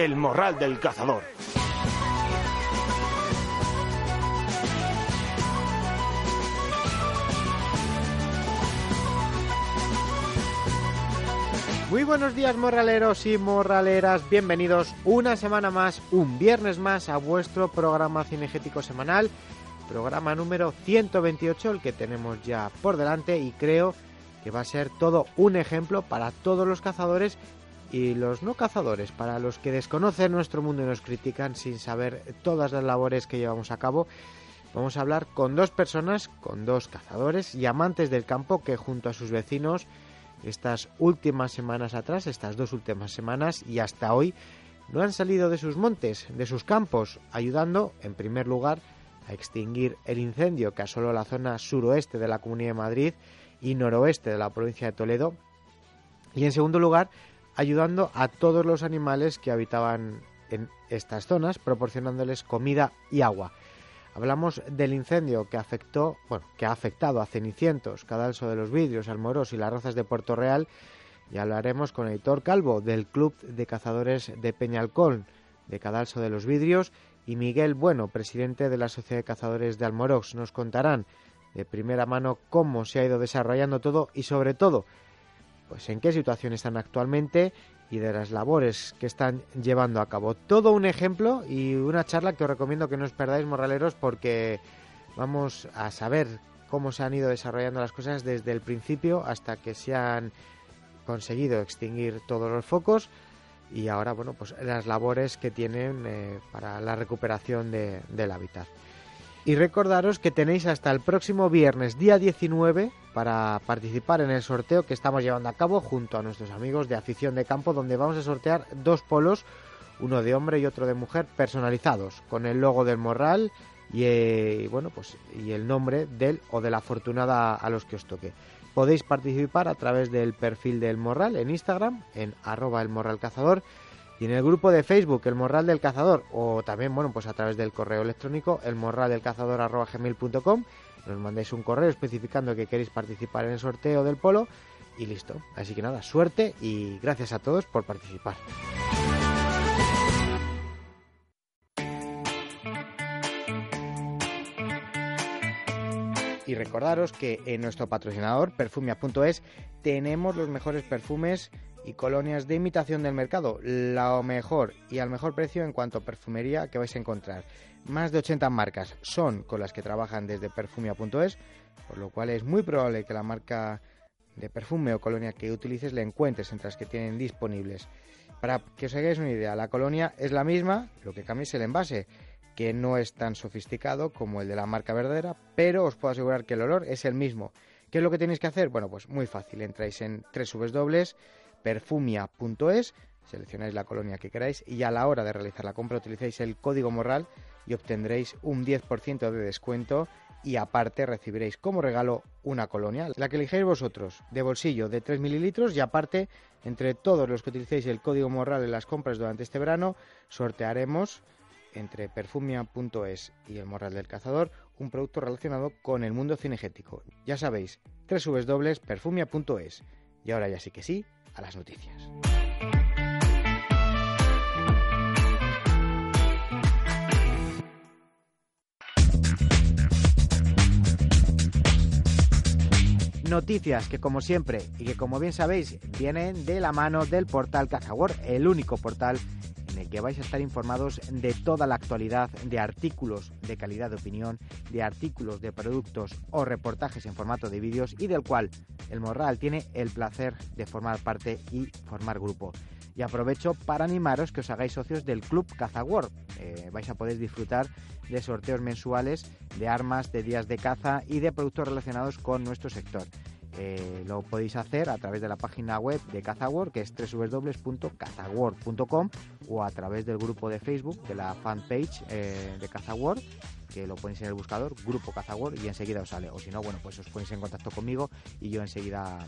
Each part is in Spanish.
El morral del cazador. Muy buenos días morraleros y morraleras, bienvenidos una semana más, un viernes más a vuestro programa cinegético semanal, programa número 128, el que tenemos ya por delante y creo que va a ser todo un ejemplo para todos los cazadores y los no cazadores, para los que desconocen nuestro mundo y nos critican sin saber todas las labores que llevamos a cabo. Vamos a hablar con dos personas, con dos cazadores y amantes del campo que junto a sus vecinos estas últimas semanas atrás, estas dos últimas semanas y hasta hoy, no han salido de sus montes, de sus campos, ayudando, en primer lugar, a extinguir el incendio que asoló la zona suroeste de la Comunidad de Madrid y noroeste de la provincia de Toledo, y en segundo lugar, ayudando a todos los animales que habitaban en estas zonas, proporcionándoles comida y agua. Hablamos del incendio que afectó, bueno, que ha afectado a Cenicientos, Cadalso de los Vidrios, Almoros y las Rozas de Puerto Real y hablaremos con Editor Calvo del Club de Cazadores de Peñalcón de Cadalso de los Vidrios y Miguel Bueno, presidente de la Sociedad de Cazadores de Almorox. Nos contarán de primera mano cómo se ha ido desarrollando todo y sobre todo pues en qué situación están actualmente y de las labores que están llevando a cabo. Todo un ejemplo y una charla que os recomiendo que no os perdáis, morraleros, porque vamos a saber cómo se han ido desarrollando las cosas desde el principio hasta que se han conseguido extinguir todos los focos y ahora, bueno, pues las labores que tienen eh, para la recuperación del hábitat. Y recordaros que tenéis hasta el próximo viernes, día 19, para participar en el sorteo que estamos llevando a cabo junto a nuestros amigos de afición de campo, donde vamos a sortear dos polos, uno de hombre y otro de mujer, personalizados, con el logo del morral y, eh, bueno, pues, y el nombre del o de la afortunada a los que os toque. Podéis participar a través del perfil del morral en Instagram, en arroba el morral cazador y en el grupo de Facebook, El Morral del Cazador, o también, bueno, pues a través del correo electrónico, elmorraldelcazador.gmail.com, nos mandáis un correo especificando que queréis participar en el sorteo del polo y listo. Así que nada, suerte y gracias a todos por participar. Y recordaros que en nuestro patrocinador, perfumia.es, tenemos los mejores perfumes y colonias de imitación del mercado, la mejor y al mejor precio en cuanto a perfumería que vais a encontrar. Más de 80 marcas son con las que trabajan desde perfumia.es, por lo cual es muy probable que la marca de perfume o colonia que utilices la encuentres entre las que tienen disponibles. Para que os hagáis una idea, la colonia es la misma, lo que cambia es el envase, que no es tan sofisticado como el de la marca verdadera, pero os puedo asegurar que el olor es el mismo. ¿Qué es lo que tenéis que hacer? Bueno, pues muy fácil, entráis en dobles perfumia.es, seleccionáis la colonia que queráis y a la hora de realizar la compra utilizáis el código morral y obtendréis un 10% de descuento y aparte recibiréis como regalo una colonia, la que elijáis vosotros, de bolsillo de 3 mililitros y aparte, entre todos los que utilicéis el código morral en las compras durante este verano, sortearemos entre perfumia.es y el morral del cazador un producto relacionado con el mundo cinegético. Ya sabéis, www.perfumia.es. Y ahora ya sí que sí, a las noticias. Noticias que como siempre y que como bien sabéis vienen de la mano del portal Cazawar, el único portal que vais a estar informados de toda la actualidad de artículos de calidad de opinión, de artículos de productos o reportajes en formato de vídeos y del cual el Morral tiene el placer de formar parte y formar grupo. Y aprovecho para animaros que os hagáis socios del Club Caza World. Eh, vais a poder disfrutar de sorteos mensuales de armas, de días de caza y de productos relacionados con nuestro sector. Eh, lo podéis hacer a través de la página web de CazaWorld, que es www.cazaworld.com o a través del grupo de Facebook de la fanpage eh, de CazaWorld, que lo ponéis en el buscador, Grupo CazaWorld, y enseguida os sale. O si no, bueno, pues os ponéis en contacto conmigo y yo enseguida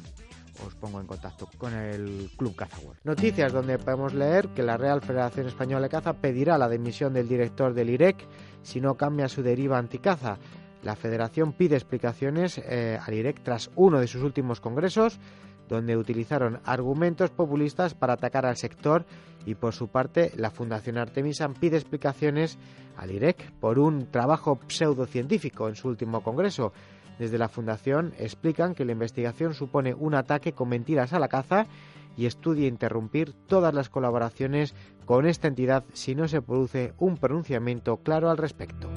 os pongo en contacto con el Club CazaWorld. Noticias donde podemos leer que la Real Federación Española de Caza pedirá la dimisión del director del IREC si no cambia su deriva anticaza. La federación pide explicaciones eh, al IREC tras uno de sus últimos congresos, donde utilizaron argumentos populistas para atacar al sector y por su parte la Fundación Artemisan pide explicaciones al IREC por un trabajo pseudocientífico en su último congreso. Desde la Fundación explican que la investigación supone un ataque con mentiras a la caza y estudia interrumpir todas las colaboraciones con esta entidad si no se produce un pronunciamiento claro al respecto.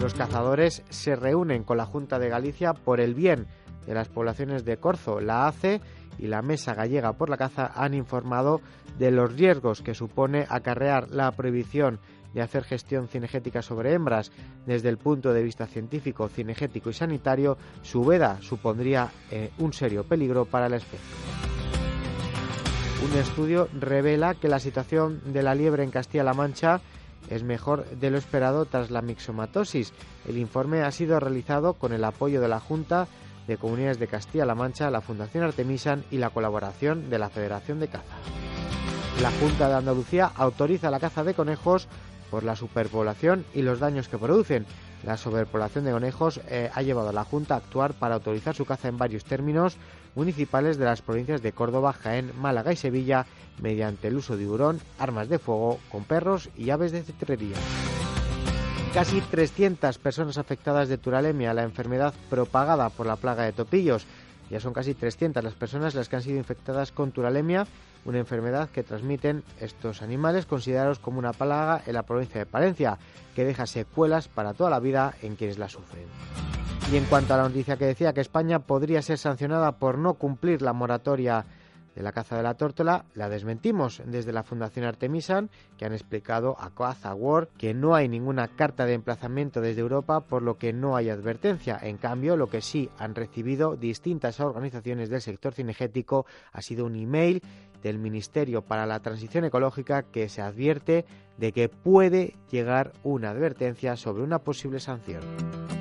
Los cazadores se reúnen con la Junta de Galicia por el bien de las poblaciones de Corzo. La ACE y la Mesa Gallega por la Caza han informado de los riesgos que supone acarrear la prohibición de hacer gestión cinegética sobre hembras desde el punto de vista científico, cinegético y sanitario, su veda supondría eh, un serio peligro para la especie. Un estudio revela que la situación de la liebre en Castilla-La Mancha es mejor de lo esperado tras la mixomatosis. El informe ha sido realizado con el apoyo de la Junta de Comunidades de Castilla-La Mancha, la Fundación Artemisan y la colaboración de la Federación de Caza. La Junta de Andalucía autoriza la caza de conejos por la superpoblación y los daños que producen. La sobrepoblación de conejos eh, ha llevado a la Junta a actuar para autorizar su caza en varios términos municipales de las provincias de Córdoba, Jaén, Málaga y Sevilla mediante el uso de hurón, armas de fuego con perros y aves de cetrería. Casi 300 personas afectadas de turalemia, la enfermedad propagada por la plaga de topillos. Ya son casi 300 las personas las que han sido infectadas con turalemia, una enfermedad que transmiten estos animales considerados como una plaga en la provincia de Palencia, que deja secuelas para toda la vida en quienes la sufren. Y en cuanto a la noticia que decía que España podría ser sancionada por no cumplir la moratoria de la caza de la tórtola, la desmentimos desde la Fundación Artemisan, que han explicado a Caza World que no hay ninguna carta de emplazamiento desde Europa, por lo que no hay advertencia. En cambio, lo que sí han recibido distintas organizaciones del sector cinegético ha sido un email del Ministerio para la Transición Ecológica que se advierte de que puede llegar una advertencia sobre una posible sanción.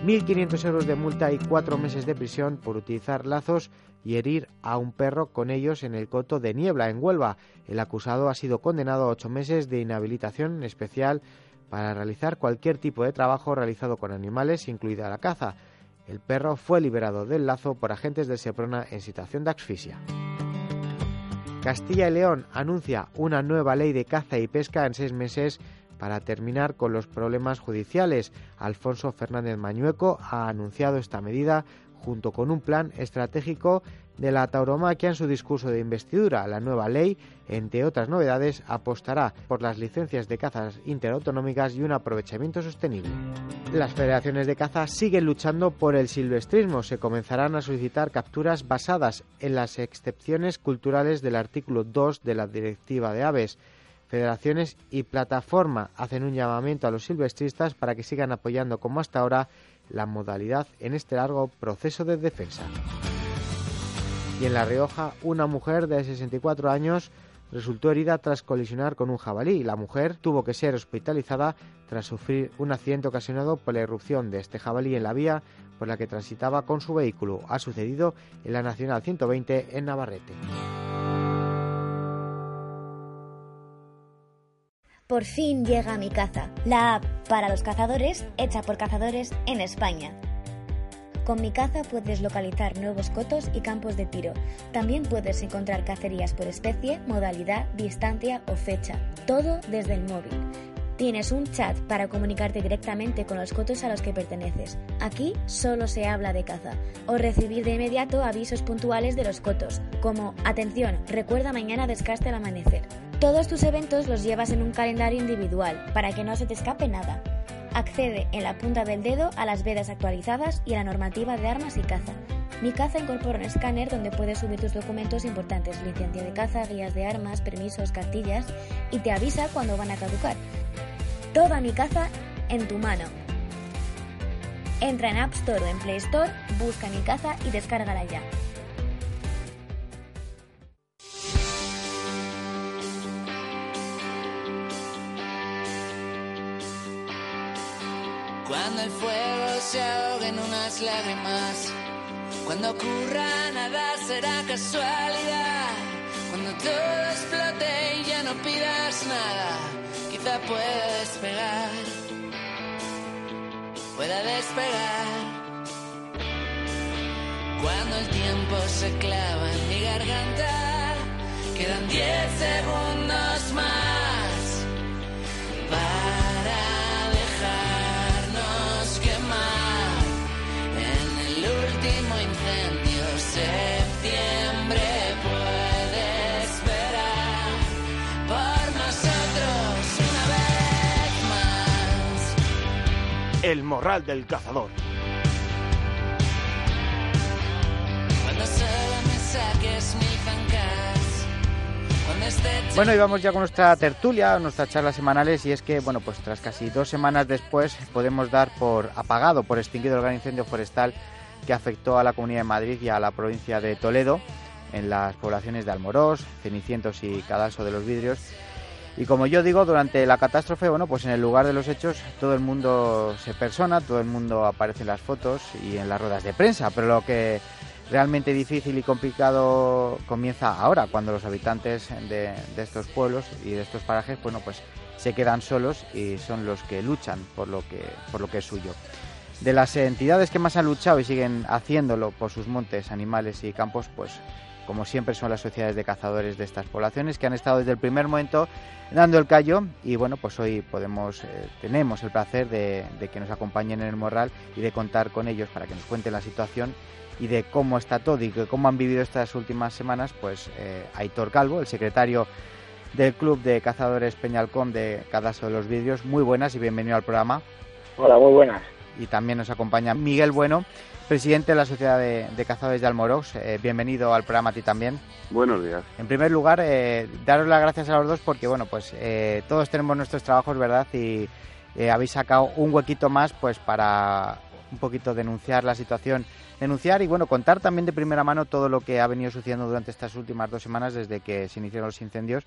1.500 euros de multa y cuatro meses de prisión por utilizar lazos y herir a un perro con ellos en el coto de Niebla, en Huelva. El acusado ha sido condenado a ocho meses de inhabilitación especial para realizar cualquier tipo de trabajo realizado con animales, incluida la caza. El perro fue liberado del lazo por agentes de Seprona en situación de asfixia. Castilla y León anuncia una nueva ley de caza y pesca en seis meses para terminar con los problemas judiciales. Alfonso Fernández Mañueco ha anunciado esta medida junto con un plan estratégico de la tauromaquia en su discurso de investidura. La nueva ley, entre otras novedades, apostará por las licencias de cazas interautonómicas y un aprovechamiento sostenible. Las federaciones de caza siguen luchando por el silvestrismo. Se comenzarán a solicitar capturas basadas en las excepciones culturales del artículo 2 de la Directiva de Aves. Federaciones y plataforma hacen un llamamiento a los silvestristas para que sigan apoyando como hasta ahora la modalidad en este largo proceso de defensa. Y en La Rioja, una mujer de 64 años resultó herida tras colisionar con un jabalí. La mujer tuvo que ser hospitalizada tras sufrir un accidente ocasionado por la irrupción de este jabalí en la vía por la que transitaba con su vehículo. Ha sucedido en la Nacional 120 en Navarrete. Por fin llega mi caza, la app para los cazadores hecha por cazadores en España. Con mi caza puedes localizar nuevos cotos y campos de tiro. También puedes encontrar cacerías por especie, modalidad, distancia o fecha. Todo desde el móvil. Tienes un chat para comunicarte directamente con los cotos a los que perteneces. Aquí solo se habla de caza. O recibir de inmediato avisos puntuales de los cotos, como Atención, recuerda mañana descaste al amanecer. Todos tus eventos los llevas en un calendario individual para que no se te escape nada. Accede en la punta del dedo a las vedas actualizadas y a la normativa de armas y caza. Mi caza incorpora un escáner donde puedes subir tus documentos importantes, licencia de caza, guías de armas, permisos, cartillas, y te avisa cuando van a caducar. Toda mi caza en tu mano. Entra en App Store o en Play Store, busca mi caza y descárgala ya. Cuando el fuego se ahogue en unas lágrimas, cuando ocurra nada será casualidad, cuando todo explote y ya no pidas nada, quizá pueda despegar, pueda despegar. Cuando el tiempo se clava en mi garganta, quedan 10 segundos más El morral del cazador. Bueno, y vamos ya con nuestra tertulia, nuestras charlas semanales, y es que, bueno, pues tras casi dos semanas después podemos dar por apagado, por extinguido el gran incendio forestal que afectó a la Comunidad de Madrid y a la provincia de Toledo, en las poblaciones de Almorós, Cenicientos y Cadalso de los Vidrios. Y como yo digo, durante la catástrofe, bueno, pues en el lugar de los hechos todo el mundo se persona, todo el mundo aparece en las fotos y en las ruedas de prensa, pero lo que realmente difícil y complicado comienza ahora, cuando los habitantes de, de estos pueblos y de estos parajes, bueno, pues se quedan solos y son los que luchan por lo que, por lo que es suyo. De las entidades que más han luchado y siguen haciéndolo por sus montes, animales y campos, pues como siempre son las sociedades de cazadores de estas poblaciones que han estado desde el primer momento dando el callo y bueno pues hoy podemos eh, tenemos el placer de, que nos acompañen en el morral y de contar con ellos para que nos cuenten la situación y de cómo está todo y de cómo han vivido estas últimas semanas pues eh, Aitor Calvo el secretario del club de cazadores Peñalcón de Cadaso de los Vidrios muy buenas y bienvenido al programa Hola, muy buenas. Y también nos acompaña Miguel Bueno, presidente de la Sociedad de, de Cazadores de Almorox. Eh, bienvenido al programa a ti también. Buenos días. En primer lugar, eh, daros las gracias a los dos porque, bueno, pues eh, todos tenemos nuestros trabajos, ¿verdad? Y eh, habéis sacado un huequito más, pues para un poquito denunciar la situación, denunciar y, bueno, contar también de primera mano todo lo que ha venido sucediendo durante estas últimas dos semanas desde que se iniciaron los incendios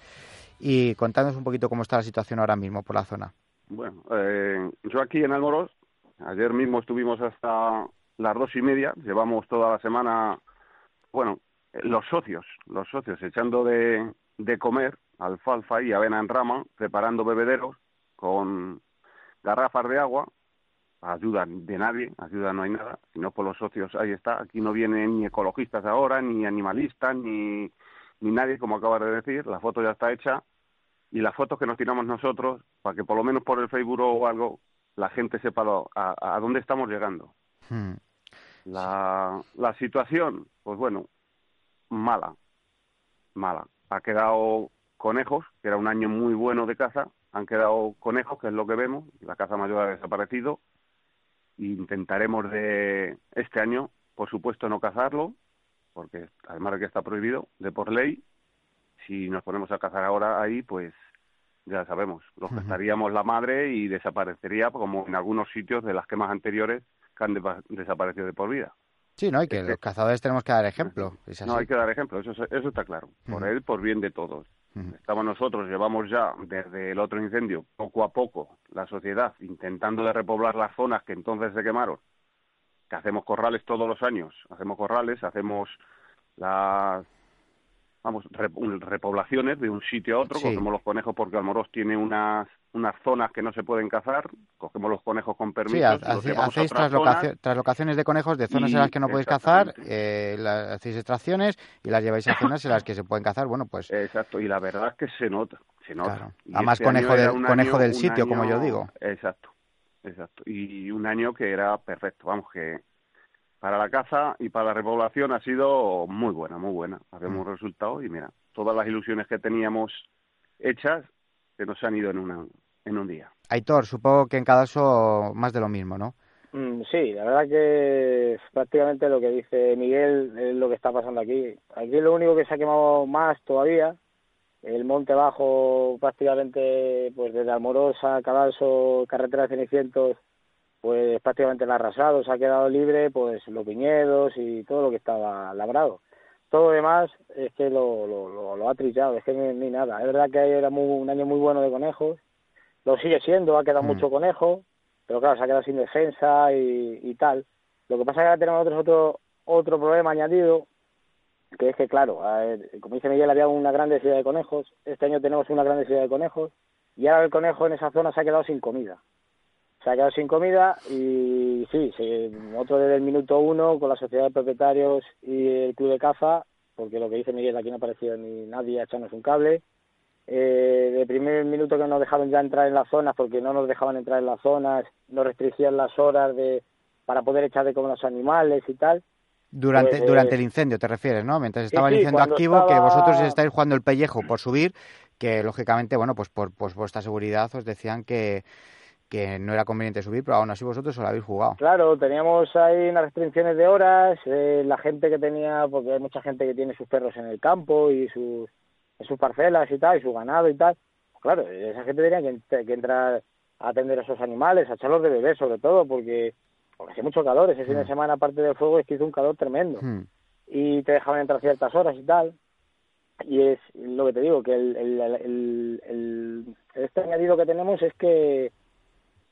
y contándonos un poquito cómo está la situación ahora mismo por la zona. Bueno, eh, yo aquí en Almoros, ayer mismo estuvimos hasta las dos y media, llevamos toda la semana, bueno, los socios, los socios echando de, de comer alfalfa y avena en rama, preparando bebederos con garrafas de agua, ayuda de nadie, ayuda no hay nada, sino por los socios ahí está, aquí no vienen ni ecologistas ahora, ni animalistas, ni, ni nadie, como acabas de decir, la foto ya está hecha, y las fotos que nos tiramos nosotros, para que por lo menos por el Facebook o algo la gente sepa lo- a, a dónde estamos llegando. Hmm. La, la situación, pues bueno, mala, mala. Ha quedado conejos, que era un año muy bueno de caza, han quedado conejos, que es lo que vemos, la caza mayor ha desaparecido, intentaremos de este año, por supuesto, no cazarlo, porque además de que está prohibido de por ley, si nos ponemos a cazar ahora ahí, pues ya sabemos, los Ujú. cazaríamos la madre y desaparecería, como en algunos sitios de las quemas anteriores que han de- desaparecido de por vida. Sí, ¿no? Y que los cazadores tenemos que dar ejemplo. No hay que dar ejemplo, eso, eso está claro. Por él, por bien de todos. Estamos nosotros, llevamos ya desde el otro incendio, poco a poco, la sociedad intentando de repoblar las zonas que entonces se quemaron, que hacemos corrales todos los años, hacemos corrales, hacemos las vamos repoblaciones de un sitio a otro, Sí. cogemos los conejos porque Almorós tiene unas unas zonas que no se pueden cazar, cogemos los conejos con permisos, Sí, hace- hacéis otras traslocacio- zonas. traslocaciones de conejos de zonas en las que no podéis cazar, eh, la- hacéis extracciones y las lleváis a zonas en las que se pueden cazar. Bueno, pues Exacto, y la verdad es que se nota, se nota. Claro. Además, este conejo del- conejo del sitio, como yo digo. Exacto, exacto. Y un año que era perfecto, vamos, que para la caza y para la repoblación ha sido muy buena, muy buena. Habemos Mm. resultado y mira, todas las ilusiones que teníamos hechas se nos han ido en, una, en un día. Aitor, supongo que en cada caso más de lo mismo, ¿no? Mm, sí, la verdad que prácticamente lo que dice Miguel es lo que está pasando aquí. Aquí lo único que se ha quemado más todavía, el monte bajo prácticamente pues desde Almorosa, Cadalso, carretera de Cenicientos, pues prácticamente el arrasado, se ha quedado libre pues los viñedos y todo lo que estaba labrado. Todo lo demás es que lo, lo, lo, ha trillado, es que ni, nada. Es verdad que era muy, un año muy bueno de conejos, lo sigue siendo, ha quedado mm. mucho conejo, pero claro, se ha quedado sin defensa y, tal. Lo que pasa es que ahora tenemos nosotros otro, otro problema añadido, que es que, claro, como dice Miguel, había una gran densidad de conejos, este año tenemos una gran densidad de conejos, y ahora el conejo en esa zona se ha quedado sin comida. Se ha quedado sin comida y sí, otro desde el minuto uno con la sociedad de propietarios y el club de caza, porque lo que dice Miguel, aquí no ha aparecido ni nadie a echarnos un cable, eh, de primer minuto que nos dejaron ya entrar en las zonas, porque no nos dejaban entrar en las zonas, nos restringían las horas de para poder echar de comer los animales y tal. Durante, pues, durante el incendio, te refieres, ¿no? Mientras estaba el incendio activo, que vosotros estáis jugando el pellejo por subir, que lógicamente, bueno, pues por pues vuestra seguridad os decían que, que no era conveniente subir, pero aún así vosotros os lo habéis jugado. Claro, teníamos ahí unas restricciones de horas, eh, la gente que tenía, porque hay mucha gente que tiene sus perros en el campo y sus sus parcelas y tal, y su ganado y tal. Claro, esa gente tenía que, entrar a atender a esos animales, a echarlos de bebé sobre todo, porque, porque hace mucho calor. Ese fin de hmm. semana, aparte del fuego, es que hizo un calor tremendo. Hmm. Y te dejaban entrar ciertas horas y tal. Y es lo que te digo, que el, el, el, este añadido que tenemos es que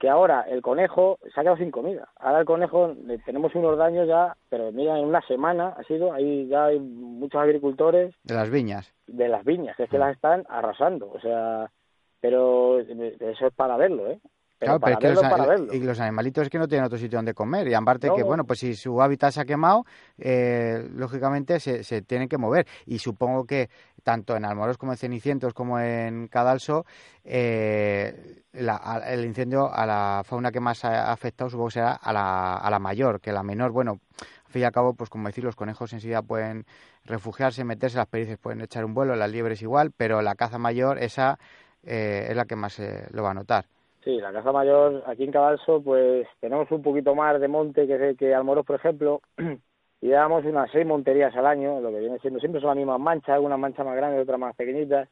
que ahora el conejo se ha quedado sin comida. Ahora el conejo tenemos unos daños ya, pero mira, en una semana ha sido, ahí ya hay muchos agricultores. De las viñas. De las viñas, es que mm. las están arrasando, o sea, pero eso es para verlo, ¿eh? Claro, pero que los, y los animalitos es que no tienen otro sitio donde comer. Y aparte que, bueno, pues si su hábitat se ha quemado, eh, lógicamente se, se tienen que mover. Y supongo que tanto en Almoros como en Cenicientos como en Cadalso, eh, el incendio a la fauna que más ha afectado supongo que será a la, a la mayor, que la menor, bueno, al fin y al cabo, pues como decir, los conejos enseguida pueden refugiarse, meterse, las perices pueden echar un vuelo, las liebres igual, pero la caza mayor, esa eh, es la que más lo va a notar. Sí, la caza mayor aquí en Cabalso, pues tenemos un poquito más de monte que, que Almoros, por ejemplo, y damos unas seis monterías al año, lo que viene siendo siempre son las mismas manchas, algunas manchas más grandes, otras más pequeñitas,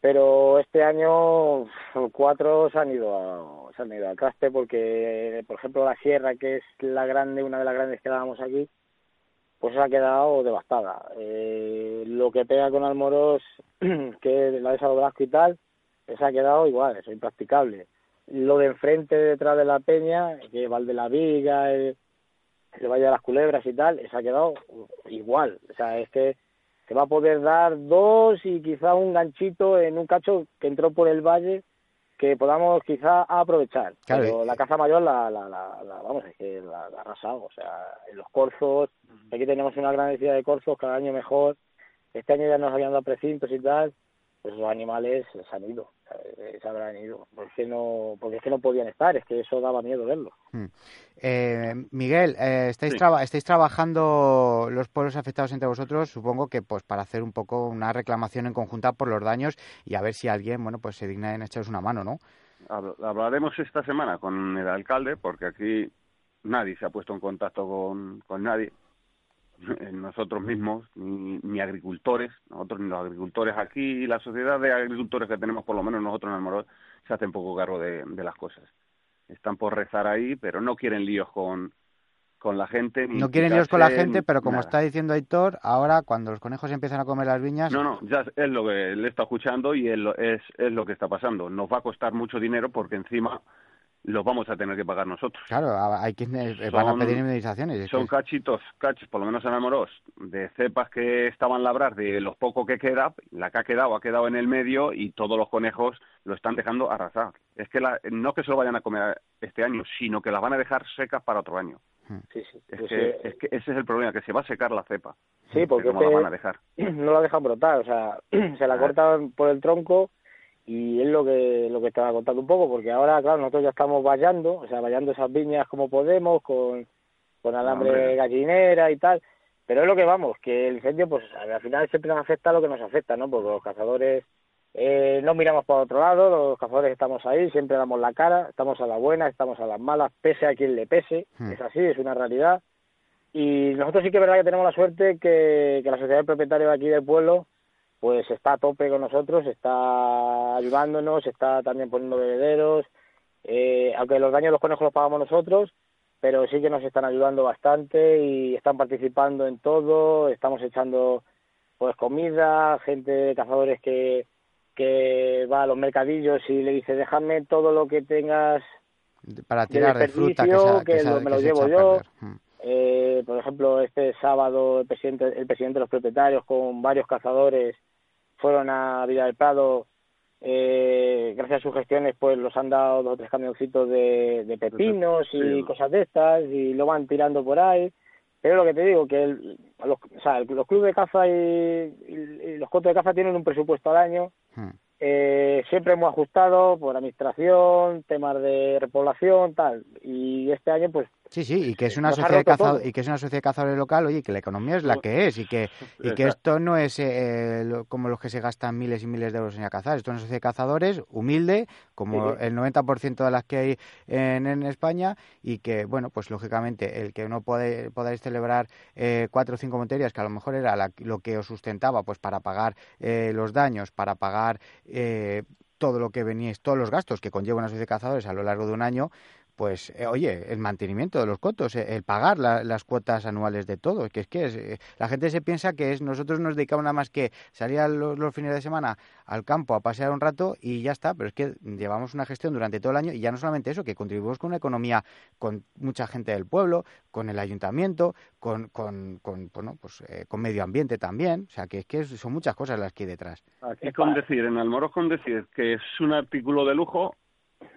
pero este año cuatro se han ido a, se han ido al traste porque, por ejemplo, la sierra, que es la grande, una de las grandes que dábamos aquí, pues se ha quedado devastada. Eh, lo que pega con Almoros, que es la de Sado Blasco y tal, se ha quedado igual, eso es impracticable. Lo de enfrente, detrás de la peña, que va de la Viga, el, el Valle de las Culebras y tal, se ha quedado igual. O sea, es que se va a poder dar dos y quizá un ganchito en un cacho que entró por el valle que podamos quizá aprovechar. Pero la caza mayor la, la, la, vamos, es que la, ha arrasado. O sea, en los corzos, aquí tenemos una gran necesidad de corzos, cada año mejor. Este año ya nos habían dado precintos y tal, pues los animales se han ido. Se habrán ido, porque no, porque es que no podían estar, es que eso daba miedo verlo. Hmm. Eh, Miguel, eh, estáis, estáis trabajando los pueblos afectados entre vosotros, supongo que pues para hacer un poco una reclamación en conjunta por los daños y a ver si alguien, bueno, pues se digna en echaros una mano, ¿no? Hablaremos esta semana con el alcalde, porque aquí nadie se ha puesto en contacto con, con nadie nosotros mismos, ni, agricultores, nosotros ni los agricultores aquí, la sociedad de agricultores que tenemos, por lo menos nosotros en Almorós, se hace un poco cargo de, las cosas. Están por rezar ahí, pero no quieren líos con, con la gente. no quieren líos con la gente, pero como está diciendo Aitor, ahora cuando los conejos empiezan a comer las viñas... No, no, ya es lo que le está escuchando y es, es, es lo que está pasando. Nos va a costar mucho dinero porque encima los vamos a tener que pagar nosotros. Claro, hay quienes eh, van a pedir indemnizaciones. Son cachitos, cachos, por lo menos en Amorós, de cepas que estaban labrar, de los pocos que queda, la que ha quedado ha quedado en el medio y todos los conejos lo están dejando arrasar. Es que la, no que se lo vayan a comer este año, sino que las van a dejar secas para otro año. Hmm. Sí, sí. Es, que, es que ese es el problema, que se va a secar la cepa. Sí, porque no la van a dejar. No la dejan brotar, o sea, se la cortan por el tronco y es lo que lo que estaba contando un poco porque ahora claro nosotros ya estamos vallando o sea vallando esas viñas como podemos con con alambre gallinera y tal pero es lo que vamos que el incendio pues al final siempre nos afecta lo que nos afecta no porque los cazadores eh, no miramos para otro lado, los cazadores estamos ahí, siempre damos la cara, estamos a la buena, estamos a las malas, pese a quien le pese, Hmm. es así, es una realidad. Y nosotros sí que es verdad que tenemos la suerte que, que la sociedad de propietarios de aquí del pueblo pues está a tope con nosotros, está ayudándonos, está también poniendo bebederos, eh, aunque los daños de los conejos los pagamos nosotros, pero sí que nos están ayudando bastante y están participando en todo, estamos echando pues comida, gente de cazadores que, que va a los mercadillos y le dice déjame todo lo que tengas Para tirar de fruta que, se, desperdicio, que me lo llevo yo. Mm. Eh, por ejemplo, este sábado el presidente, el presidente de los propietarios con varios cazadores fueron a Villa del Prado. Eh, gracias a sus gestiones, pues los han dado dos o tres camioncitos de, de pepinos y cosas de estas y lo van tirando por ahí. Pero lo que te digo, que el- los, o sea, los clubes de caza y, los cotos de caza tienen un presupuesto al año Mm. eh, siempre hemos ajustado por administración, temas de repoblación, tal. Y este año, pues, Sí, sí, y que es una Nos ha sociedad de roto cazado- todo. y que es una sociedad de cazadores local, oye, que la economía es la que es y que y que esto no es eh, lo- como los que se gastan miles y miles de euros en cazar, esto es una sociedad de cazadores humilde, como Sí, sí. el 90% de las que hay en, en España y que, bueno, pues lógicamente el que no puede, podáis celebrar eh, cuatro o cinco monterías, que a lo mejor era la- lo que os sustentaba, pues para pagar eh, los daños, para pagar eh, todo lo que veníais, todos los gastos que conlleva una sociedad de cazadores a lo largo de un año, pues eh, oye, el mantenimiento de los cotos, eh, el pagar la- las cuotas anuales de todo, que es que es, eh, la gente se piensa que es nosotros nos dedicamos nada más que salir a los, los fines de semana al campo a pasear un rato y ya está, pero es que llevamos una gestión durante todo el año y ya no solamente eso, que contribuimos con una economía con mucha gente del pueblo, con el ayuntamiento, con, con, con, bueno, pues, eh, con medio ambiente también, o sea, que es que son muchas cosas las que hay detrás. aquí Y con decir, en Almoros con decir que es un artículo de lujo,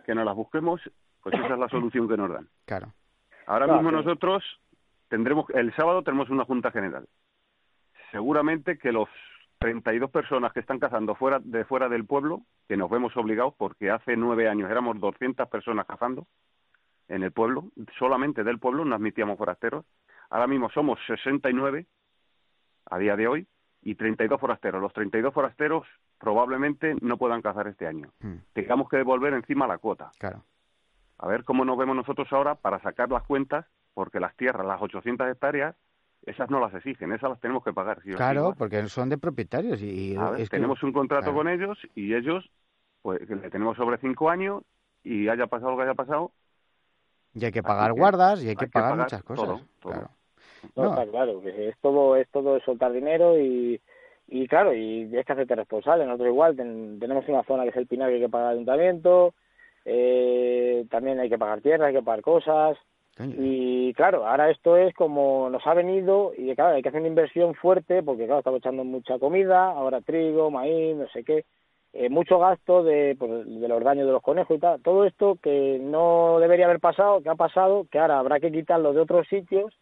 que nos las busquemos, pues esa es la solución que nos dan. Claro. Ahora Claro, mismo claro. nosotros tendremos, el sábado tenemos una junta general. Seguramente que los 32 personas que están cazando fuera de fuera del pueblo, que nos vemos obligados porque hace nueve años éramos 200 personas cazando en el pueblo, solamente del pueblo no admitíamos forasteros. Ahora mismo somos 69 a día de hoy y 32 forasteros. Los 32 forasteros probablemente no puedan cazar este año. Mm, Tengamos que devolver encima la cuota. claro. A ver cómo nos vemos nosotros ahora para sacar las cuentas, porque las tierras, las 800 hectáreas, esas no las exigen, esas las tenemos que pagar. Claro, porque son de propietarios y, y A ver, es que- tenemos un contrato claro. con ellos y ellos, pues le tenemos sobre cinco años y haya pasado lo que haya pasado, y hay que pagar que guardas y hay que hay que pagar pagar muchas cosas. todo, todo. Claro. No, No. está claro, que es todo, es todo soltar dinero y, y claro, y es que hacerte responsable. Nosotros igual ten- tenemos una zona que es el Pinar que hay que pagar al ayuntamiento, eh, también hay que pagar tierra, hay que pagar cosas. Y claro, ahora esto es como nos ha venido y claro, hay que hacer una inversión fuerte porque claro, estamos echando mucha comida, ahora trigo, maíz, no sé qué, eh, mucho gasto de, pues, de los daños de los conejos y tal. Todo esto que no debería haber pasado, que ha pasado, que ahora habrá que quitarlo de otros sitios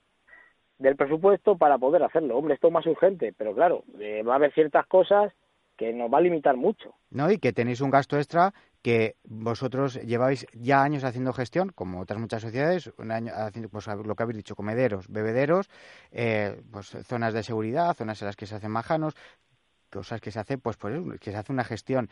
del presupuesto para poder hacerlo. Hombre, esto es más urgente, pero claro, eh, va a haber ciertas cosas que nos va a limitar mucho. ¿no? Y que tenéis un gasto extra que vosotros lleváis ya años haciendo gestión, como otras muchas sociedades, un año haciendo pues, lo que habéis dicho, comederos, bebederos, eh, pues zonas de seguridad, zonas en las que se hacen majanos, cosas que se hace, pues, pues que se hace una gestión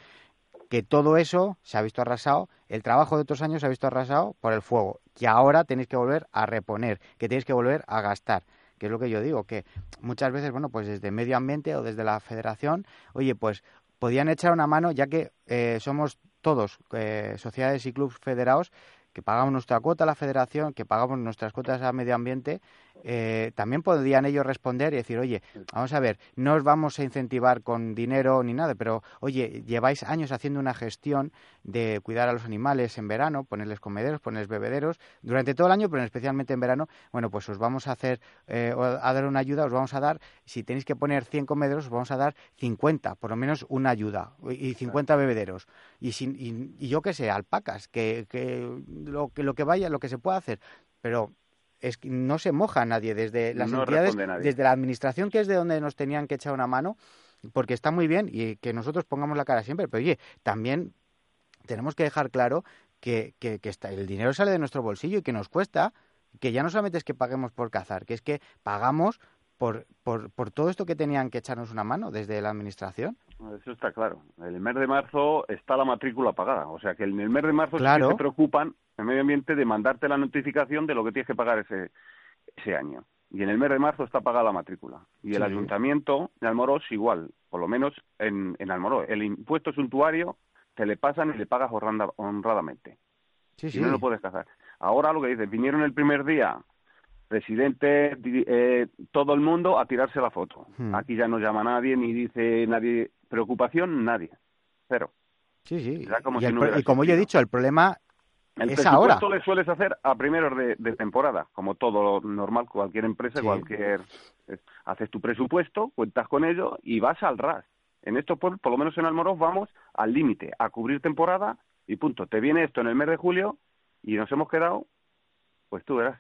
que todo eso se ha visto arrasado, el trabajo de otros años se ha visto arrasado por el fuego, que ahora tenéis que volver a reponer, que tenéis que volver a gastar, que es lo que yo digo, que muchas veces, bueno, pues desde medio ambiente o desde la federación, oye, pues podían echar una mano, ya que eh, somos todos eh, sociedades y clubes federados, que pagamos nuestra cuota a la federación, que pagamos nuestras cuotas a medio ambiente, eh, también podrían ellos responder y decir, oye, vamos a ver, no os vamos a incentivar con dinero ni nada, pero oye, lleváis años haciendo una gestión de cuidar a los animales en verano, ponerles comederos, ponerles bebederos, durante todo el año, pero especialmente en verano, bueno, pues os vamos a hacer, eh, a dar una ayuda, os vamos a dar, si tenéis que poner 100 comederos, os vamos a dar 50, por lo menos una ayuda, y 50 bebederos. Y, sin, y, y yo qué sé, alpacas, que, que, lo, que lo que vaya, lo que se pueda hacer, pero es que no se moja nadie desde las No entidades, desde la administración, que es de donde nos tenían que echar una mano, porque está muy bien y que nosotros pongamos la cara siempre, pero oye, también tenemos que dejar claro que, que, que está, el dinero sale de nuestro bolsillo y que nos cuesta, que ya no solamente es que paguemos por cazar, que es que pagamos por, por, por todo esto que tenían que echarnos una mano desde la administración. Eso está claro. En el mes de marzo está la matrícula pagada. O sea que en el mes de marzo Claro. sí que se preocupan el medio ambiente de mandarte la notificación de lo que tienes que pagar ese, ese año. Y en el mes de marzo está pagada la matrícula. Y el ayuntamiento de Almorós igual, por lo menos en, en Almorós. El impuesto suntuario te le pasan y le pagas honradamente. Sí, y sí. no lo puedes cazar. Ahora lo que dices, vinieron el primer día presidente, eh, todo el mundo a tirarse la foto. Hmm. Aquí ya no llama nadie ni dice nadie preocupación, nadie. Cero. Sí, sí. Como y, si el no pro- hubiera y como yo he dicho, el problema El es ahora. presupuesto le sueles hacer a primeros de, de temporada, como todo lo normal, cualquier empresa, Sí. cualquier... eh, Haces tu presupuesto, cuentas con ello y vas al ras. En estos pueblos, por lo menos en Almorós, vamos al límite, a cubrir temporada y punto. Te viene esto en el mes de julio y nos hemos quedado, pues tú verás.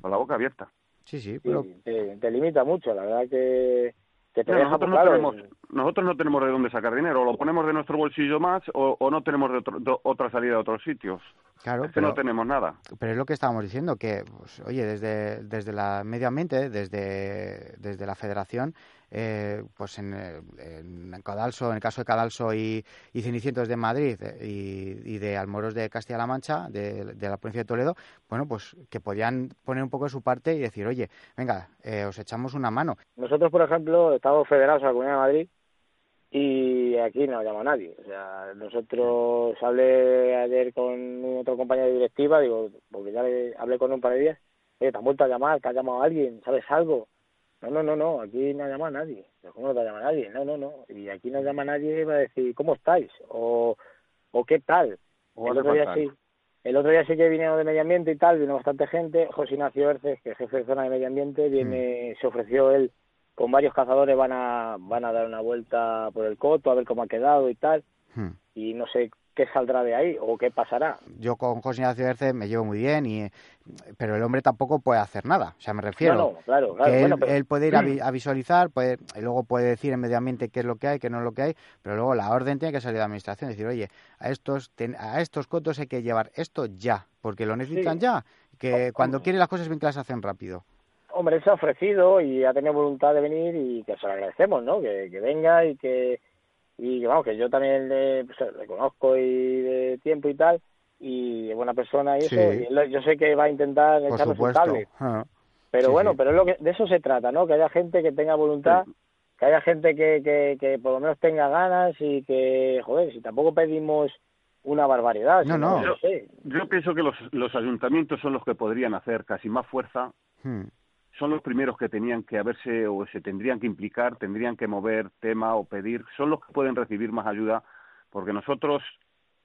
Con la boca abierta. Sí, sí, te, te limita mucho, la verdad que, que te No, deja nosotros, no tenemos, nosotros no tenemos de dónde sacar dinero, o lo ponemos de nuestro bolsillo más o, o no tenemos de otro- de otra salida de otros sitios. claro, es que pero, no tenemos nada. pero es lo que estábamos diciendo, que, pues, oye, desde, desde la medio ambiente, desde, desde la federación, eh, pues en, eh, en Cadalso, en el caso de Cadalso y, y Cenicientos de Madrid eh, y, y de Almoros de Castilla-La Mancha, de, de la provincia de Toledo, bueno, pues que podían poner un poco de su parte y decir, oye, venga, eh, os echamos una mano. Nosotros, por ejemplo, estamos federados a la Comunidad de Madrid y aquí no llama nadie. O sea, nosotros hablé ayer con otro compañero de directiva, digo, porque ya le hablé con un par de días, oye, te han vuelto a llamar, te ha llamado alguien, ¿sabes algo? No, no, no, no, aquí no llama nadie. Digo, ¿Cómo no te llama nadie? No, no, no. Y aquí no llama nadie va a decir, ¿cómo estáis? O, o ¿qué tal? O el otro día sí. El otro día sí que vinieron de medio ambiente y tal, vino bastante gente. José Ignacio Erces, que es jefe de zona de medio ambiente, viene, se ofreció él con varios cazadores, van a, van a dar una vuelta por el coto, a ver cómo ha quedado y tal. Hmm. Y no sé qué saldrá de ahí o qué pasará. Yo con José Ignacio Erce me llevo muy bien, y, pero el hombre tampoco puede hacer nada. O sea, me refiero. No, no, claro, claro. que él, Bueno, pero- él puede ir a, vi- a visualizar, puede, y luego puede decir en medio ambiente qué es lo que hay, qué no es lo que hay, pero luego la orden tiene que salir de la administración, decir, oye, a estos, ten- a estos cotos hay que llevar esto ya, porque lo necesitan Sí. ya, que Oh, cuando oh. quieren las cosas bien que las hacen rápido. Hombre, él se ha ofrecido y ha tenido voluntad de venir y que se lo agradecemos, ¿no? Que, que venga y que, y que, vamos, que yo también le, pues, le conozco y de tiempo y tal, y es buena persona y Sí. eso, y él- yo sé que va a intentar supuesto. cable. Ah. Pero Sí, bueno, sí. pero es lo que, de eso se trata, ¿no? Que haya gente que tenga voluntad, que haya gente que, que, que por lo menos tenga ganas y que, joder, si tampoco pedimos una barbaridad. No, no. Yo pienso que los, los ayuntamientos son los que podrían hacer casi más fuerza, Hmm. Son los primeros que tenían que haberse o se tendrían que implicar, tendrían que mover tema o pedir, son los que pueden recibir más ayuda, porque nosotros,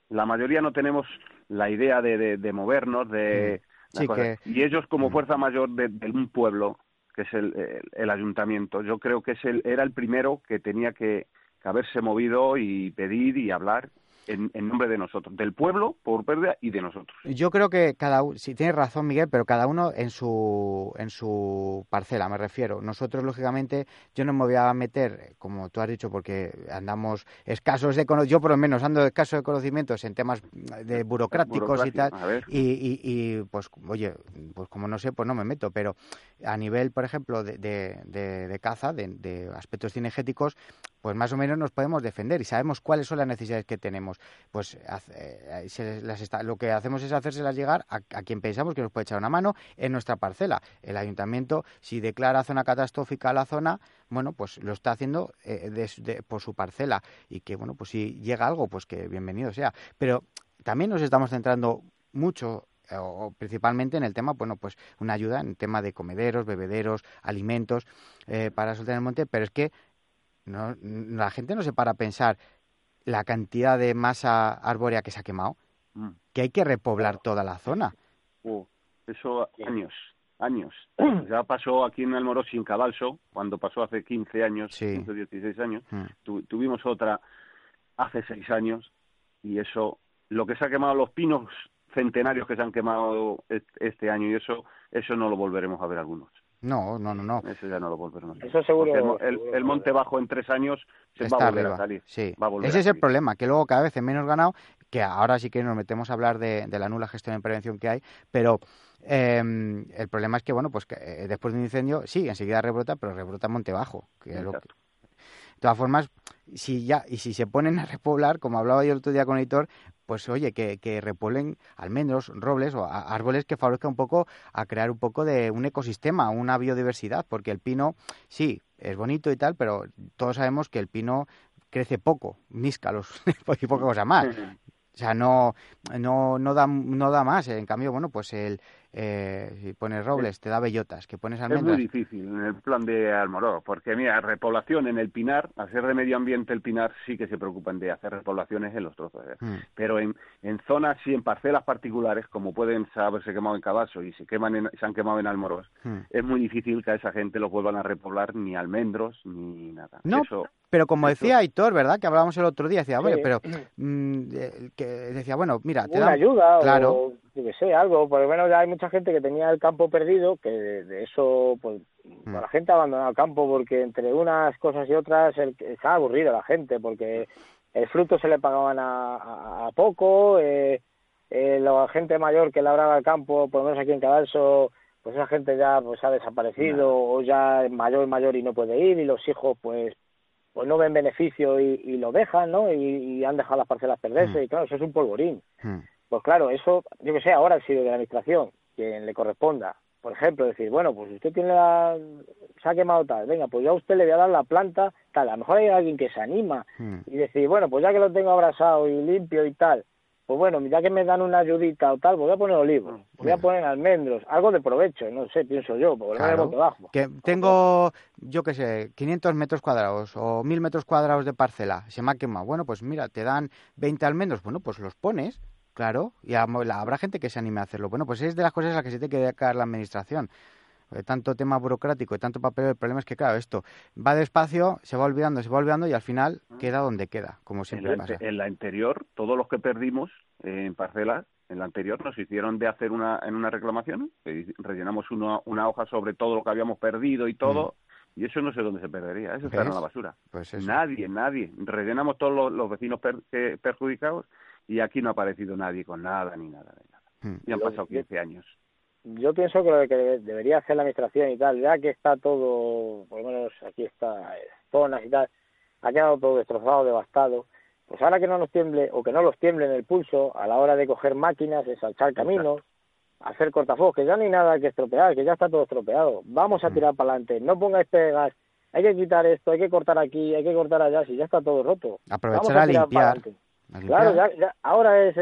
la mayoría no tenemos la idea de, de, de movernos, de... Mm. Sí, que- Y ellos como Mm. fuerza mayor de, de un pueblo, que es el, el, el ayuntamiento, yo creo que es el, era el primero que tenía que, que haberse movido y pedir y hablar en, en nombre de nosotros, del pueblo por pérdida y de nosotros. Yo creo que cada uno, si tienes razón Miguel, pero cada uno en su en su parcela, me refiero. Nosotros lógicamente yo no me voy a meter, como tú has dicho, porque andamos escasos de cono- yo por lo menos ando escaso de conocimientos en temas de burocráticos y tal. Y, y, y, pues oye, pues como no sé, pues no me meto, pero a nivel, por ejemplo, de, de, de- de caza, de, de aspectos cinegéticos, pues más o menos nos podemos defender y sabemos cuáles son las necesidades que tenemos. Pues eh, se las lo que hacemos es hacérselas llegar a, a quien pensamos que nos puede echar una mano en nuestra parcela. El ayuntamiento, si declara zona catastrófica la zona, bueno, pues lo está haciendo eh, por su parcela y que, bueno, pues si llega algo, pues que bienvenido sea. Pero también nos estamos centrando mucho eh, o principalmente en el tema, bueno, pues una ayuda en el tema de comederos, bebederos, alimentos eh, para soltar el monte, pero es que no, la gente no se para a pensar la cantidad de masa arbórea que se ha quemado, Mm. que hay que repoblar toda la zona. Eso años, años. Ya pasó aquí en Almorós y en Cadalso, cuando pasó hace 15 años, Sí. 15, 16 años. Mm. Tu- tuvimos otra hace 6 años y eso, lo que se ha quemado, los pinos centenarios que se han quemado est- este año y eso, eso no lo volveremos a ver algunos. No, no, no, no. Eso ya no lo volveremos a ver. Eso seguro- el el, el monte bajo en tres años se Está va a volver arriba. a salir. Sí. Va a volver Ese a es el problema, que luego cada vez es menos ganado, que ahora sí que nos metemos a hablar de, de la nula gestión y prevención que hay, pero eh, el problema es que, bueno, pues que eh, después de un incendio, sí, enseguida rebrota, pero rebrota en monte bajo. Que es lo que-. De todas formas, si ya, y si se ponen a repoblar, como hablaba yo el otro día con el editor, pues oye, que, que repoblen almendros, robles o árboles que favorezcan un poco a crear un poco de un ecosistema, una biodiversidad, porque el pino, sí, es bonito y tal, pero todos sabemos que el pino crece poco, níscalos y poca cosa más. O sea, no, no, no, da, no da más. En cambio, bueno, pues el, eh, si pones robles, te da bellotas, que pones almendras. Es muy difícil en el plan de Almoró, porque mira, repoblación en el pinar, hacer de medio ambiente el pinar, sí que se preocupan de hacer repoblaciones en los trozos. ¿eh? Mm. Pero en, en zonas y en parcelas particulares, como pueden haberse quemado en Cabaso y se, queman se han quemado en Almorós, mm. es muy difícil que a esa gente los vuelvan a repoblar ni almendros ni nada. No, pero como decía Aitor, ¿verdad? Que hablábamos el otro día, decía, bueno, pero mm, que decía, bueno, mira, te da ayuda claro. o yo que sé, algo, por lo menos ya hay mucha gente que tenía el campo perdido, que de, eso, pues, mm. la gente ha abandonado el campo porque entre unas cosas y otras el, se ha aburrido la gente, porque el fruto se le pagaban a, a, poco, eh, eh, la gente mayor que labraba el campo, por lo menos aquí en Cadalso, pues esa gente ya pues ha desaparecido o ya es mayor mayor y no puede ir y los hijos pues pues no ven beneficio y, lo dejan, ¿no? Y, han dejado las parcelas perderse mm. y claro, eso es un polvorín. Mm. Pues claro, eso, yo que sé, ahora ha sido de la administración, quien le corresponda. Por ejemplo, decir, bueno, pues usted tiene la... se ha quemado tal, venga, pues ya a usted le voy a dar la planta, tal. A lo mejor hay alguien que se anima hmm. y decir, bueno, pues ya que lo tengo abrazado y limpio y tal, pues bueno, ya que me dan una ayudita o tal, voy a poner olivos, voy a poner almendros, algo de provecho, no sé, pienso yo, porque claro, bajo. Que tengo, yo qué sé, 500 metros cuadrados o 1000 metros cuadrados de parcela, se me ha quemado. Bueno, pues mira, te dan 20 almendros, bueno, pues los pones, Claro, y habrá gente que se anime a hacerlo. Bueno, pues es de las cosas a las que se tiene que dedicar la administración. De tanto tema burocrático y tanto papel, el problema es que, claro, esto va despacio, se va olvidando, se va olvidando y al final queda donde queda, como siempre en la, pasa. En la anterior, todos los que perdimos en parcelas, en la anterior nos hicieron de hacer una, en una reclamación, rellenamos una, una hoja sobre todo lo que habíamos perdido y todo, mm. y eso no sé dónde se perdería, eso está en la basura. Pues nadie, nadie. Rellenamos todos los, vecinos perjudicados y aquí no ha aparecido nadie con nada ni nada de nada. Hmm. Y han pasado 15 años. Yo pienso que lo que debería hacer la administración y tal, ya que está todo, por lo menos aquí está, eh, zonas y tal, ha quedado todo destrozado, devastado, pues ahora que no nos tiemble o que no los tiemble en el pulso a la hora de coger máquinas, ensalchar caminos, hacer cortafuegos, que ya no hay nada que estropear, que ya está todo estropeado. Vamos a hmm. tirar para adelante, no pongáis pegas, hay que quitar esto, hay que cortar aquí, hay que cortar allá, si ya está todo roto. Aprovechar a, limpiar. Claro, ya, ahora es,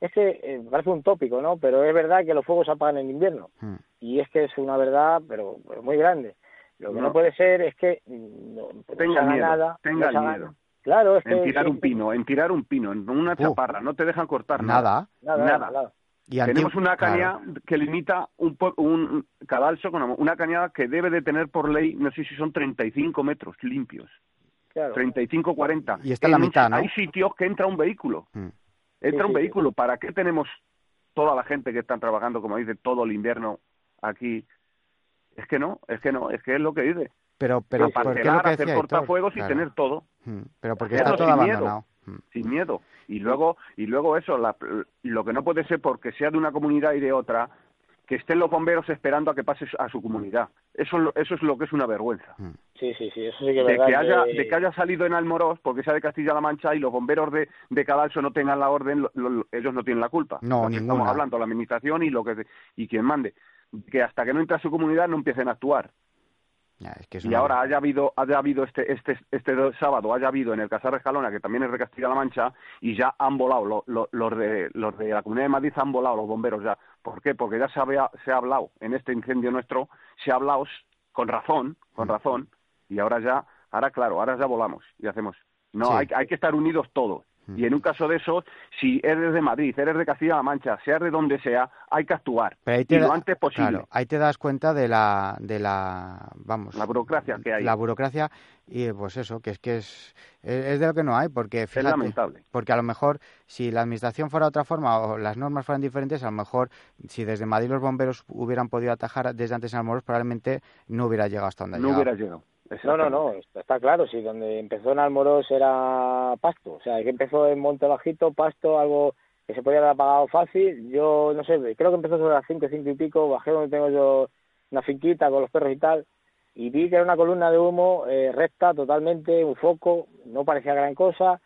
es que eh, parece un tópico, ¿no? Pero es verdad que los fuegos se apagan en invierno. Hmm. Y es que es una verdad, pero, muy grande. Lo que no, puede ser es que mm, no, tenga miedo, nada. Tenga miedo. Claro, es en tirar un pino, en tirar un pino, en una chaparra, no te dejan cortar nada. Nada. nada. Y Tenemos una caña que limita un, un cadalso con una cañada que debe de tener por ley, no sé si son 35 metros limpios. 35, 40. Y está en la mitad, ¿no? Hay sitios que entra un vehículo. Mm. Entra un vehículo. ¿Para qué tenemos toda la gente que están trabajando, como dice, todo el invierno aquí? Es que no, es que no, es que es lo que dice. Pero, pero, ¿por qué lo que hacer cortafuegos y tener todo. Mm. Pero porque está todo sin Miedo, mm. sin miedo. Y luego, y luego eso, lo que no puede ser porque sea de una comunidad y de otra, que estén los bomberos esperando a que pase a su comunidad. Eso, eso es lo que es una vergüenza. Mm. Sí, sí, sí, eso sí que de que haya, De que haya salido en Almorós, porque sea de Castilla-La Mancha, y los bomberos de, de Cadalso no tengan la orden, ellos no tienen la culpa. No, Estamos hablando la administración y lo que y quien mande. Que hasta que no entre a su comunidad no empiecen a actuar y ahora haya habido, haya habido este, este, este sábado, haya habido en el Casar Escalona, que también es de Castilla-La Mancha, y ya han volado, los, de, los de la Comunidad de Madrid han volado los bomberos ya. ¿Por qué? Porque ya se, había, se ha hablado en este incendio nuestro, se ha hablado con razón, con razón, y ahora ya, ahora claro, ahora ya volamos y hacemos. No, hay, hay que estar unidos todos. Mm. Y en un caso de eso, si eres de Madrid, eres de Castilla-La Mancha, sea de donde sea, hay que actuar y lo antes posible. Claro, ahí te das cuenta de la, de la, vamos, la burocracia que hay. La burocracia y pues eso, que es que es, es de lo que no hay, porque fíjate, es lamentable. Porque a lo mejor si la administración fuera de otra forma o las normas fueran diferentes, a lo mejor si desde Madrid los bomberos hubieran podido atajar desde antes en Almoros, probablemente no hubiera llegado hasta donde No hubiera llegado. No, no, no, está claro, sí, donde empezó en Almoros era pasto, o sea, que empezó en Monte Bajito, pasto, algo que se podía haber apagado fácil, yo no sé, creo que empezó sobre las cinco, cinco y pico, bajé donde tengo yo una finquita con los perros y tal, y vi que era una columna de humo eh, recta totalmente, un foco, no parecía gran cosa.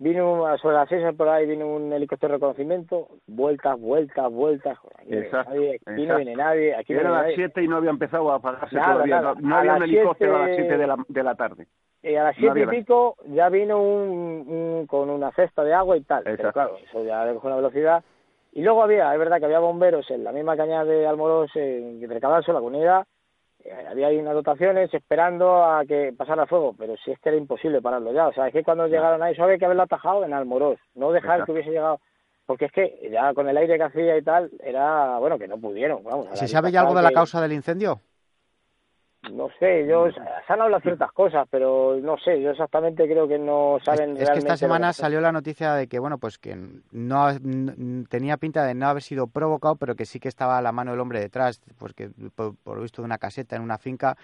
Vino sobre las seis por ahí, vino un helicóptero de reconocimiento, vueltas, vueltas, vueltas. Aquí, Exacto, nadie, aquí no viene nadie. Aquí no viene las nadie. 7 y no había empezado a apagarse Nada, todavía. nada. No, no A había un helicóptero a las siete- 7 de la, de la tarde. Y a las siete y pico ya vino un, un- con una cesta de agua y tal. Pero Exacto. claro, eso ya le cogió una velocidad. Y luego había, es verdad que había bomberos en la misma cañada de Almoros, en entre Cabalso, la comunidad. Eh, había ahí unas dotaciones esperando a que pasara fuego, pero si es que era imposible pararlo ya. O sea, es que cuando llegaron ahí, eso había que haberlo atajado en Almoros, no dejar Exacto. que hubiese llegado. Porque es que ya con el aire que hacía y tal, era, bueno, que no pudieron. Vamos, ¿Se sabe ya algo de la que- causa del incendio? No sé, yo se han hablado ciertas cosas, pero no sé, yo exactamente creo que no saben Es que realmente esta lo semana salió la noticia de que, bueno, pues que no tenía pinta de no haber sido provocado, pero que sí que estaba la mano del hombre detrás, pues que por, por lo visto de una caseta en una finca,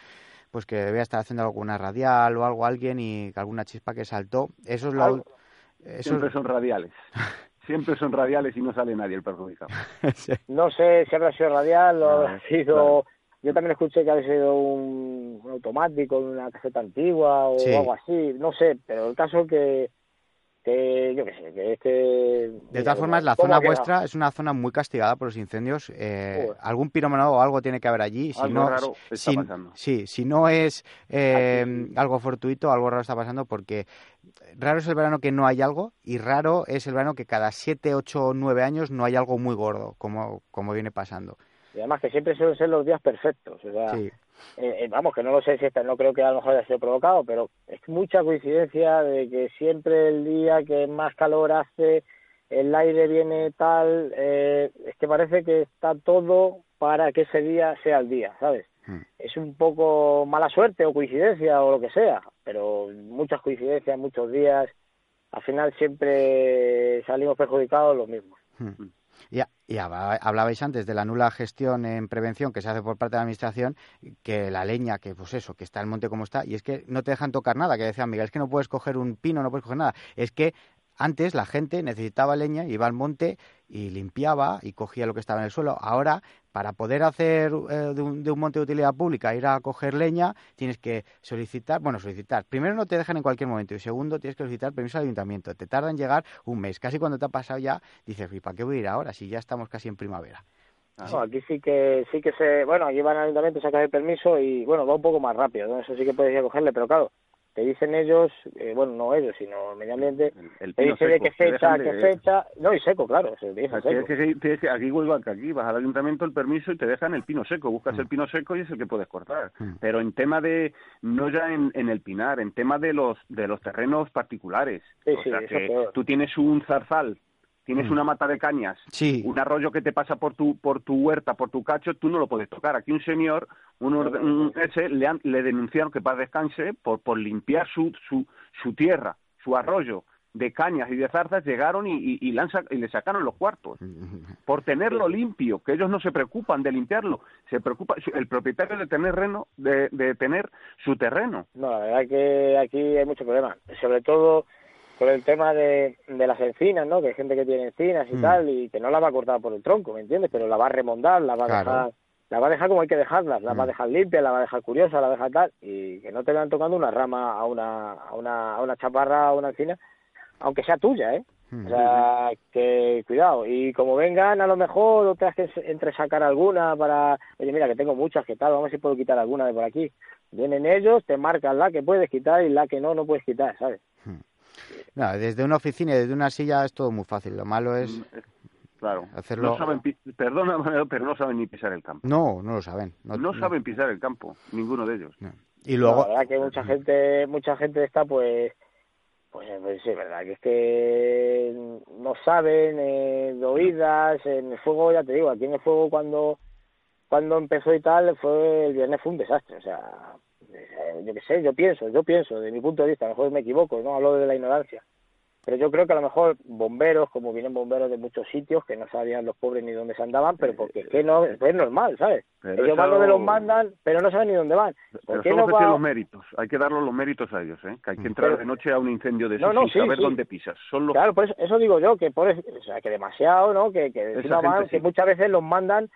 pues que debía estar haciendo alguna radial o algo a alguien y que alguna chispa que saltó. Eso es lo... Eso Siempre son radiales. Siempre son radiales y no sale nadie el perjudicado. Sí. No sé si habrá sido radial o Ah, habrá sido... Yo también escuché que había sido un, un automático en una caseta antigua o Sí. algo así, no sé, pero el caso que, que yo qué sé, que es que... De todas formas, la ¿cómo zona vuestra es una zona muy castigada por los incendios. Eh, algún pirómano o algo tiene que haber allí. Si Algo no, raro está si, pasando. Sí, si no es eh, algo fortuito, algo raro está pasando porque raro es el verano que no hay algo y raro es el verano que cada 7, 8 o 9 años no hay algo muy gordo, como, como viene pasando. Y además que siempre suelen ser los días perfectos, o sea... Sí. Eh, eh, vamos, que no lo sé si esta, no creo que a lo mejor haya sido provocado, pero es mucha coincidencia de que siempre el día que más calor hace, el aire viene tal, eh, es que parece que está todo para que ese día sea el día, ¿sabes? Hmm. Es un poco mala suerte o coincidencia o lo que sea, pero muchas coincidencias, muchos días, al final siempre salimos perjudicados los mismos. Hmm. Y habla- hablabais antes de la nula gestión en prevención que se hace por parte de la administración, que la leña, que pues eso, que está el monte como está, y es que no te dejan tocar nada, que decía Miguel, es que no puedes coger un pino, no puedes coger nada. Es que antes la gente necesitaba leña, iba al monte y limpiaba y cogía lo que estaba en el suelo. Ahora, para poder hacer eh, de, un, de un monte de utilidad pública, ir a coger leña, tienes que solicitar, bueno, solicitar. Primero no te dejan en cualquier momento y segundo tienes que solicitar permiso al ayuntamiento. Te tarda en llegar un mes. Casi cuando te ha pasado ya, dices, ¿y para qué voy a ir ahora si ya estamos casi en primavera? No, aquí sí que sí que se, bueno, aquí van al ayuntamiento, sacan el permiso y bueno, va un poco más rápido, ¿no? Eso sí que puedes ir a cogerle, pero claro, te dicen ellos, eh, bueno, no ellos, sino el medio ambiente, El, el te dice de qué fecha, qué fecha, no, y seco, claro, se dice Aquí, seco. es que, sí, tienes que- aquí igual que aquí, vas al ayuntamiento el permiso y te dejan el pino seco, buscas Mm. el pino seco y es el que puedes cortar. Mm. Pero en tema de, no ya en, en el pinar, en tema de los de los terrenos particulares. Sí, o sí, sea eso que peor. tú tienes un zarzal, tienes Mm. una mata de cañas, Sí, un arroyo que te pasa por tu por tu huerta, por tu cacho, tú no lo puedes tocar. Aquí un señor, un, un- ese, le, han- le denunciaron que para descanse por, por limpiar su, su, su tierra, su arroyo de cañas y de zarzas, llegaron y, y, y le han sac- y le sacaron los cuartos por tenerlo limpio, que ellos no se preocupan de limpiarlo, se preocupa el propietario de tener reno, de, de tener su terreno. No, la verdad que aquí hay mucho problema, sobre todo con el tema de, de las encinas, ¿no? Que hay gente que tiene encinas y Mm. tal y que no la va a cortar por el tronco, ¿me entiendes? Pero la va a remondar, la va a dejar, la va a dejar como hay que dejarlas, la va a Mm. dejar limpia, la va a dejar curiosa, la va a dejar tal y que no te vean tocando una rama a una a una a una chaparra, a una encina, aunque sea tuya, ¿eh? Mm. O sea, que cuidado. Y como vengan, a lo mejor no tengas que entresacar alguna para, oye, mira, que tengo muchas, que tal, vamos a ver si puedo quitar alguna de por aquí. Vienen ellos, te marcan la que puedes quitar y la que no, no puedes quitar, ¿sabes? No, desde una oficina y desde una silla es todo muy fácil. Lo malo es... Claro, Hacerlo- no saben, perdona, pero no saben ni pisar el campo. No, no lo saben. No, No saben pisar el campo, ninguno de ellos. no. Y luego... La verdad que mucha gente, mucha gente está pues, pues, pues sí, verdad que es que no saben eh, de oídas, en el fuego, ya te digo, aquí en el fuego cuando, cuando empezó y tal, fue el viernes fue un desastre, o sea, eh, yo qué sé, yo pienso, yo pienso, de mi punto de vista, a lo mejor me equivoco, no hablo de la ignorancia, pero yo creo que a lo mejor bomberos, como vienen bomberos de muchos sitios, que no sabían los pobres ni dónde se andaban, pero porque es que no, es normal, ¿sabes? Pero Ellos van donde los mandan, pero no saben ni dónde van. ¿Por Pero qué no va- los méritos, hay que darles los méritos a ellos, ¿eh? que hay que entrar Pero- de noche a un incendio de No, esos no, sin sí, saber sí. dónde pisas. Son los Claro, por eso, eso digo yo, que por, o sea, que demasiado, ¿no? Que, que, Esa encima van, gente sí. que muchas veces los mandan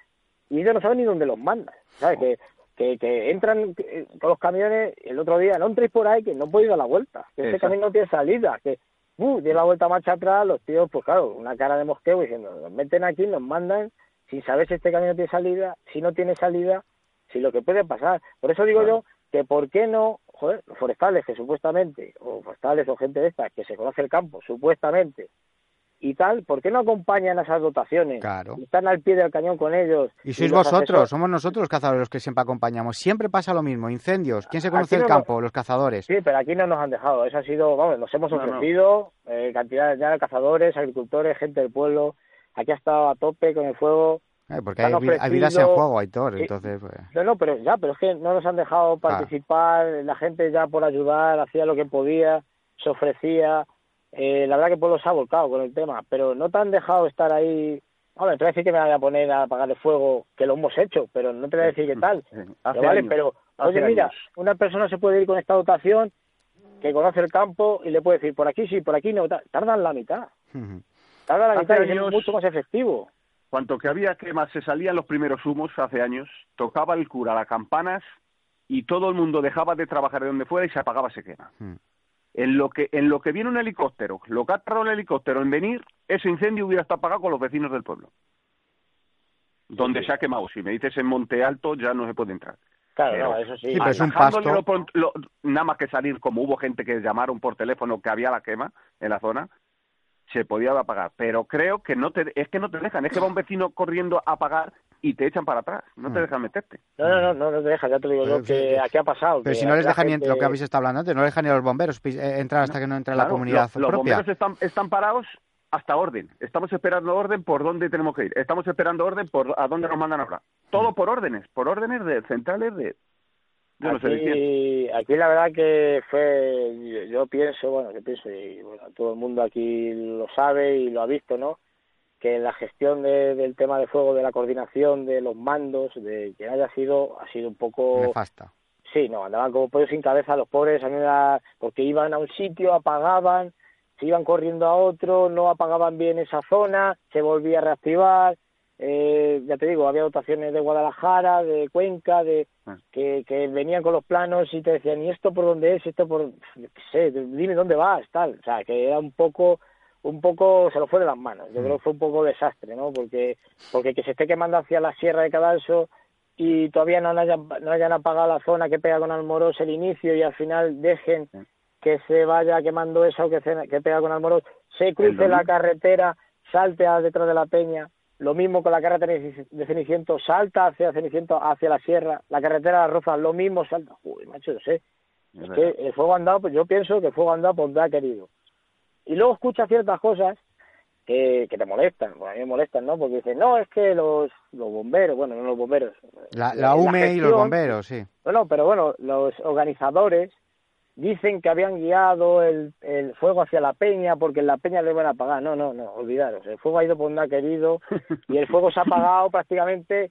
y ellos no saben ni dónde los mandan, ¿sabes? Que, que, que entran eh, con los camiones el otro día, no entréis por ahí que no podéis dar la vuelta, que ese Exacto. camino no tiene salida, que uh, tiene la vuelta marcha atrás, los tíos, pues claro, una cara de mosqueo diciendo, nos meten aquí, nos mandan sin saber si este camino tiene salida, si no tiene salida, si lo que puede pasar. Por eso digo yo que por qué no, joder, los forestales que supuestamente, o forestales o gente de esta, que se conoce el campo, supuestamente, y tal, ¿por qué no acompañan a esas dotaciones? Claro. Están al pie del cañón con ellos. Y sois vosotros, asesores- somos nosotros los cazadores los que siempre acompañamos. Siempre pasa lo mismo, incendios. ¿Quién se conoce Aquí el no campo? Los cazadores. Sí, pero aquí no nos han dejado. Eso ha sido, vamos, nos hemos No, no. ofrecido, eh, cantidad ya de cazadores, agricultores, gente del pueblo. Aquí ha estado a tope con el fuego. Eh, porque hay, hay vidas en ofrecido- juego, Aitor. Sí. Entonces, pues, No, no, pero ya, pero es que no nos han dejado participar. La gente ya por ayudar hacía lo que podía, se ofrecía. Eh, la verdad que pueblo se ha volcado con el tema, pero no te han dejado estar ahí. Hombre, te voy a decir que me voy a poner a apagar el fuego, que lo hemos hecho, pero no te voy a decir qué tal. Hace vale, años, pero, oye, mira, años. una persona se puede ir con esta dotación que conoce el campo y le puede decir, por aquí sí, por aquí no, ta- tardan la mitad. Tardan la Hace mitad y es mucho más efectivo. Cuanto que había quemas, se salían los primeros humos hace años, tocaba el cura las campanas y todo el mundo dejaba de trabajar de donde fuera y se apagaba ese quema. En lo que en lo que viene un helicóptero, lo que ha tardado el helicóptero en venir, ese incendio hubiera estado apagado con los vecinos del pueblo. Donde se ha quemado. Si me dices en Monte Alto, ya no se puede entrar. Claro, Pero- no, eso sí. Sí, pero es un Atajándole pasto. lo pron- lo- nada más que salir, como hubo gente que llamaron por teléfono que había la quema en la zona, se podía apagar. Pero creo que no te, es que no te dejan, es que va un vecino corriendo a apagar y te echan para atrás, no te Mm. dejan meterte. No, no, no, no, no te deja, ya te digo Pero yo que sí, aquí ha pasado. Pero si no les dejan ni lo que habéis estado hablando antes, no les dejan ni a los bomberos eh, entrar hasta que no entre la comunidad lo- los bomberos están, están parados hasta orden. Estamos esperando orden por dónde tenemos que ir. Estamos esperando orden por a dónde nos mandan ahora. Mm. Todo por órdenes, por órdenes de centrales de... Yo no sé de quién. aquí, aquí la verdad que fue, yo, yo pienso, bueno, yo pienso, y bueno, todo el mundo aquí lo sabe y lo ha visto, ¿no? Que la gestión de- del tema de fuego, de la coordinación, de los mandos, de que haya sido, ha sido un poco... Nefasta. Sí, no, andaban como pollos sin cabeza los pobres, a mí me da- porque iban a un sitio, apagaban, se iban corriendo a otro, no apagaban bien esa zona, se volvía a reactivar, eh, ya te digo, había dotaciones de Guadalajara, de Cuenca, de Ah. que, que venían con los planos y te decían, ¿y esto por dónde es? ¿Esto por...? qué sé, dime dónde vas, tal. O sea, que era un poco, un poco, se lo fue de las manos. Yo creo que fue un poco desastre, ¿no? Porque, porque que se esté quemando hacia la Sierra de Cadalso y todavía no hayan, no hayan apagado la zona que pega con Almoros el inicio y al final dejen que se vaya quemando eso que, se- que pega con Almoros, se cruce la carretera, salte a detrás de la peña, lo mismo con la carretera de Ceniciento, salta hacia Ceniciento, hacia la sierra, la carretera de las Rozas, lo mismo salta. Uy, macho, no sé. Es que el fuego andado, pues yo pienso que el fuego andado ha querido. Y luego escucha ciertas cosas que, que te molestan, bueno, a mí me molestan, ¿no? Porque dicen, no, es que los, los bomberos, bueno, no los bomberos. La, la la UME y los bomberos, sí. no, no, pero bueno, los organizadores dicen que habían guiado el, el fuego hacia la peña porque en la peña lo iban a apagar. No, no, no, olvidaros. El fuego ha ido por donde ha querido y el fuego se ha apagado prácticamente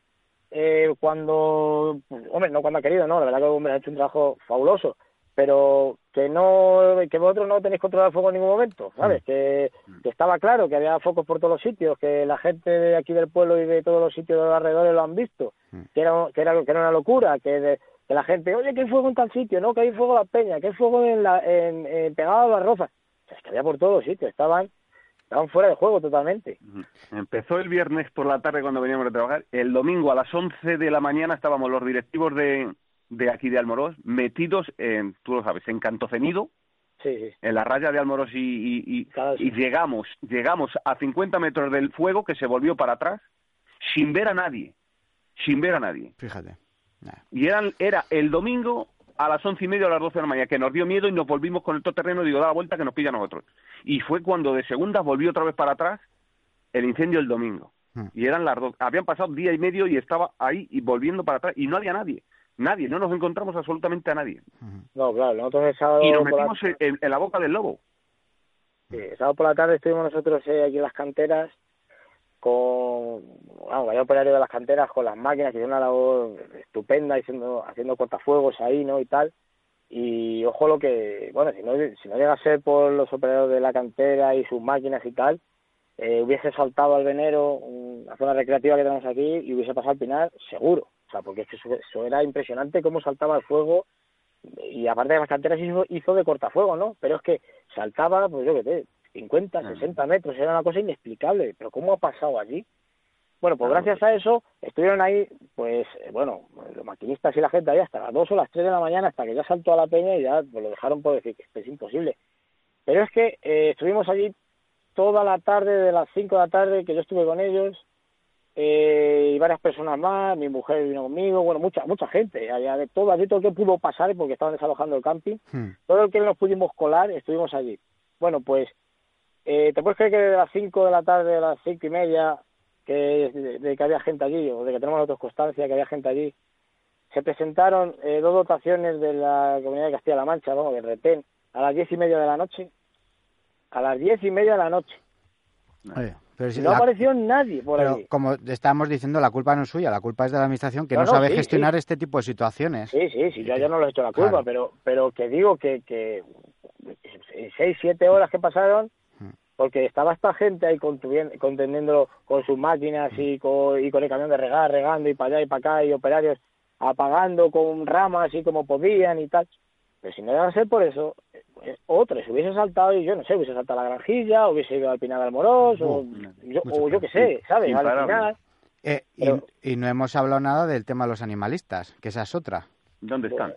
eh, cuando, hombre, no cuando ha querido, no, la verdad que hombre, ha hecho un trabajo fabuloso, pero que no, que vosotros no tenéis controlado el fuego en ningún momento, ¿sabes? Que, que estaba claro que había focos por todos los sitios, que la gente de aquí del pueblo y de todos los sitios de los alrededores lo han visto, que era, que era, que era una locura, que, de- que la gente, oye, que hay fuego en tal sitio, no, que hay fuego en la peña, que hay fuego en la, en, en- pegado a las rozas, O sea, es que había por todos los sitios, estaban, estaban fuera de juego totalmente. Empezó el viernes por la tarde cuando veníamos de trabajar. El domingo a las 11 de la mañana estábamos los directivos de, de aquí de Almorós metidos en, tú lo sabes, en Cantocenido, Sí, sí. en la raya de Almorós y, y, y- Claro, sí. y llegamos, llegamos a 50 metros del fuego que se volvió para atrás sin ver a nadie, sin ver a nadie. Fíjate. Nah. Y eran, era el domingo a las once y media o a las doce de la mañana, que nos dio miedo y nos volvimos con el todoterreno y digo, da la vuelta que nos pilla a nosotros. Y fue cuando de segunda volvió otra vez para atrás el incendio el domingo. Hmm. Y eran las dos, habían pasado día y medio y estaba ahí y volviendo para atrás y no había nadie. Nadie, no nos encontramos absolutamente a nadie. No, claro, nosotros el sábado, Y nos la- metimos en, la boca del lobo. Sí, el sábado por la tarde estuvimos nosotros eh, aquí en las canteras con, vamos, vaya operario de las canteras con las máquinas, que hicieron una labor estupenda, haciendo, haciendo cortafuegos ahí, ¿no? Y tal. Y ojo lo que, bueno, si no, si no llega a ser por los operarios de la cantera y sus máquinas y tal, eh, hubiese saltado al venero, una zona recreativa que tenemos aquí, y hubiese pasado al Pinar, seguro. O sea, porque es que eso, eso era impresionante cómo saltaba el fuego y aparte de las canteras hizo, hizo de cortafuego, ¿no? Pero es que saltaba, pues yo qué sé, 50, 60 metros, era una cosa inexplicable, pero ¿cómo ha pasado allí? Bueno, pues gracias a eso estuvieron ahí, pues eh, bueno, los maquinistas y la gente ahí hasta las 2 o las 3 de la mañana, hasta que ya saltó a la peña y ya pues, lo dejaron por decir que esto es imposible. Pero es que eh, estuvimos allí toda la tarde, de las 5 de la tarde, que yo estuve con ellos, eh, y varias personas más, mi mujer vino conmigo, bueno, mucha mucha gente, allá de todo, allí todo el que pudo pasar, porque estaban desalojando el camping, Hmm. todo el que nos pudimos colar, estuvimos allí. Bueno, pues, eh, ¿te puedes creer que de las 5 de la tarde a las cinco y media, que, de, de que había gente allí, o de que tenemos nosotros constancia que había gente allí, se presentaron eh, dos dotaciones de la Comunidad de Castilla-La Mancha, ¿no? de retén, a las diez y media de la noche, a las diez y media de la noche. Oye, pero si no la- apareció nadie por pero como estamos diciendo, la culpa no es suya, la culpa es de la administración que No, no, no, sabe sí, gestionar este tipo de situaciones. Sí, sí, sí, yo ya no les he hecho la culpa, Claro. pero pero que digo que, que en seis, siete horas que pasaron, Hmm. porque estaba esta gente ahí contendiendo con sus máquinas y con, y con el camión de regar, regando y para allá y para acá, y operarios apagando con ramas y como podían y tal. Pero si no iba a ser por eso, eh, otro, se hubiese saltado y yo no sé, hubiese saltado a la granjilla, hubiese ido al Pinar del Morós, o, yo, o yo qué sé, ¿sabes? Al Imparable. final, Eh, y- Pero- y, no hemos hablado nada del tema de los animalistas, que esa es otra. ¿Dónde están?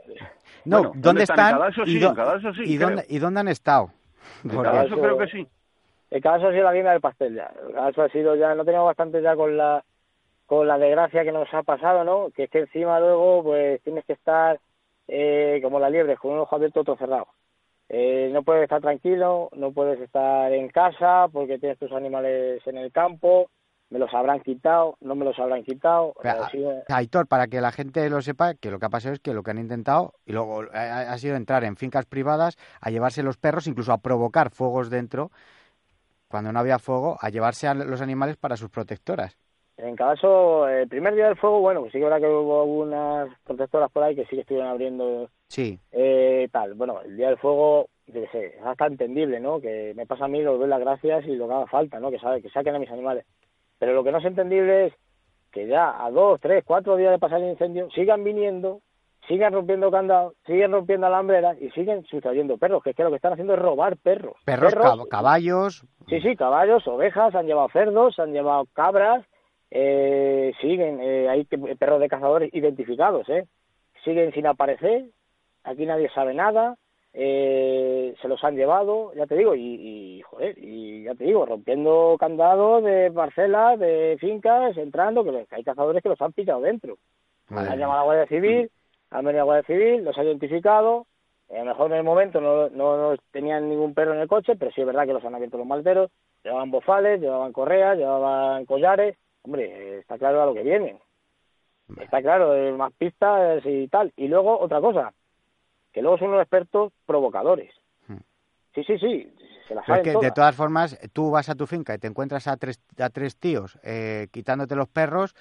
No, Bueno, ¿dónde, ¿dónde están? sí, y, sí, dónde, ¿Y dónde han estado? En creo que sí. El caso ha sido la guinda del pastel ya. El caso ha sido ya, no teníamos bastante ya con la con la desgracia que nos ha pasado, ¿no? Que es que encima luego pues tienes que estar eh, como la liebre, con un ojo abierto otro cerrado. Eh, no puedes estar tranquilo, no puedes estar en casa porque tienes tus animales en el campo, me los habrán quitado, no me los habrán quitado. Pero, Aitor, para que la gente lo sepa, que lo que ha pasado es que lo que han intentado, y luego ha, ha sido entrar en fincas privadas, a llevarse los perros, incluso a provocar fuegos dentro, cuando no había fuego, a llevarse a los animales para sus protectoras. En cada caso, el primer día del fuego, bueno, pues sí que verdad que hubo algunas protectoras por ahí que sí que estuvieron abriendo Sí, eh, tal. Bueno, el día del fuego, yo qué sé, es hasta entendible, ¿no? Que me pasa a mí, los doy las gracias y lo que haga falta, ¿no? Que sabe, que saquen a mis animales. Pero lo que no es entendible es que ya a dos, tres, cuatro días de pasar el incendio sigan viniendo, sigan rompiendo candados, siguen rompiendo alambreras y siguen sustrayendo perros, que es que lo que están haciendo es robar perros. perros, cab- caballos, Sí, sí, caballos, ovejas, han llevado cerdos, han llevado cabras, eh, siguen, eh, hay perros de cazadores identificados, ¿eh? Siguen sin aparecer, aquí nadie sabe nada, eh, se los han llevado, ya te digo, y, y, joder, y ya te digo, rompiendo candados de parcelas, de fincas, entrando, que hay cazadores que los han pillado dentro. Madre Han llamado a la Guardia Civil, han venido a la Guardia Civil, los ha identificado. A lo mejor en el momento no, no, no tenían ningún perro en el coche, pero sí es verdad que los han abierto los malteros. Llevaban bofales, llevaban correas, llevaban collares. Hombre, está claro a lo que vienen. Está claro, eh, más pistas y tal. Y luego, otra cosa, que luego son unos expertos provocadores. Hmm. Sí, sí, sí, se es de todas. formas, tú vas a tu finca y te encuentras a tres, a tres tíos eh, quitándote los perros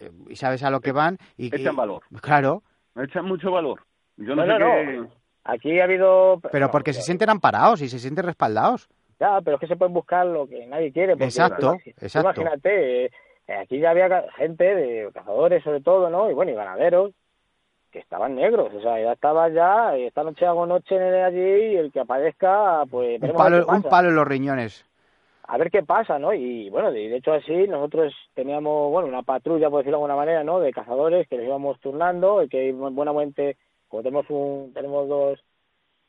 eh, y sabes a lo que van. Y, Echan y- valor. Claro, Echan mucho valor. Yo no, No, sé no, qué... no. Aquí ha habido... pero no, porque se no, sienten amparados y se sienten respaldados. Ya, pero es que se pueden buscar lo que nadie quiere. porque Exacto, tú exacto. Imagínate, eh, aquí ya había gente de cazadores sobre todo, ¿no? Y bueno, y ganaderos que estaban negros. O sea, ya estaba ya, esta noche hago noche allí y el que aparezca, pues Un palo, un palo en los riñones. A ver qué pasa, ¿no? Y bueno, de, de hecho así nosotros teníamos, bueno, una patrulla, por decirlo de alguna manera, ¿no? De cazadores que les íbamos turnando y que buenamente, como tenemos un, tenemos dos,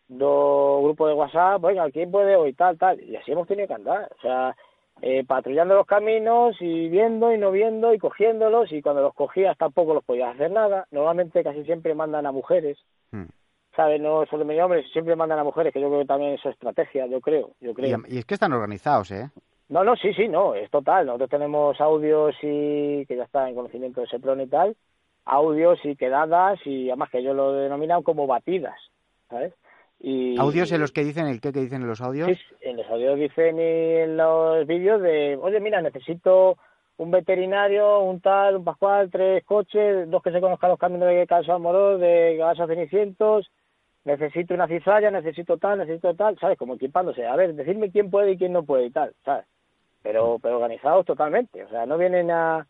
dos grupos de WhatsApp, venga, ¿quién puede hoy? Tal, tal. Y así hemos tenido que andar. O sea, eh, patrullando los caminos y viendo y no viendo y cogiéndolos y cuando los cogías tampoco los podías hacer nada. Normalmente casi siempre mandan a mujeres, Hmm. ¿sabes? No solo me hombres, siempre mandan a mujeres, que yo creo que también es estrategia, yo creo, yo creo. Y, y es que están organizados, ¿eh? No, no, sí, sí, no, es total. Nosotros tenemos audios y que ya está en conocimiento de Seprón y tal, audios y quedadas y además que ellos lo denominan como batidas, ¿sabes? Y, Audios en los que dicen el qué que dicen en los audios. Sí, en los audios dicen y en los vídeos de, oye, mira, necesito un veterinario, un tal, un pascual, tres coches, dos que se conozcan los caminos de Caso Amorós, de Caso Cenicientos, necesito una cizalla, necesito tal, necesito tal, ¿sabes? Como equipándose. A ver, decirme quién puede y quién no puede y tal, ¿sabes? Pero, pero organizados totalmente. O sea, no vienen a,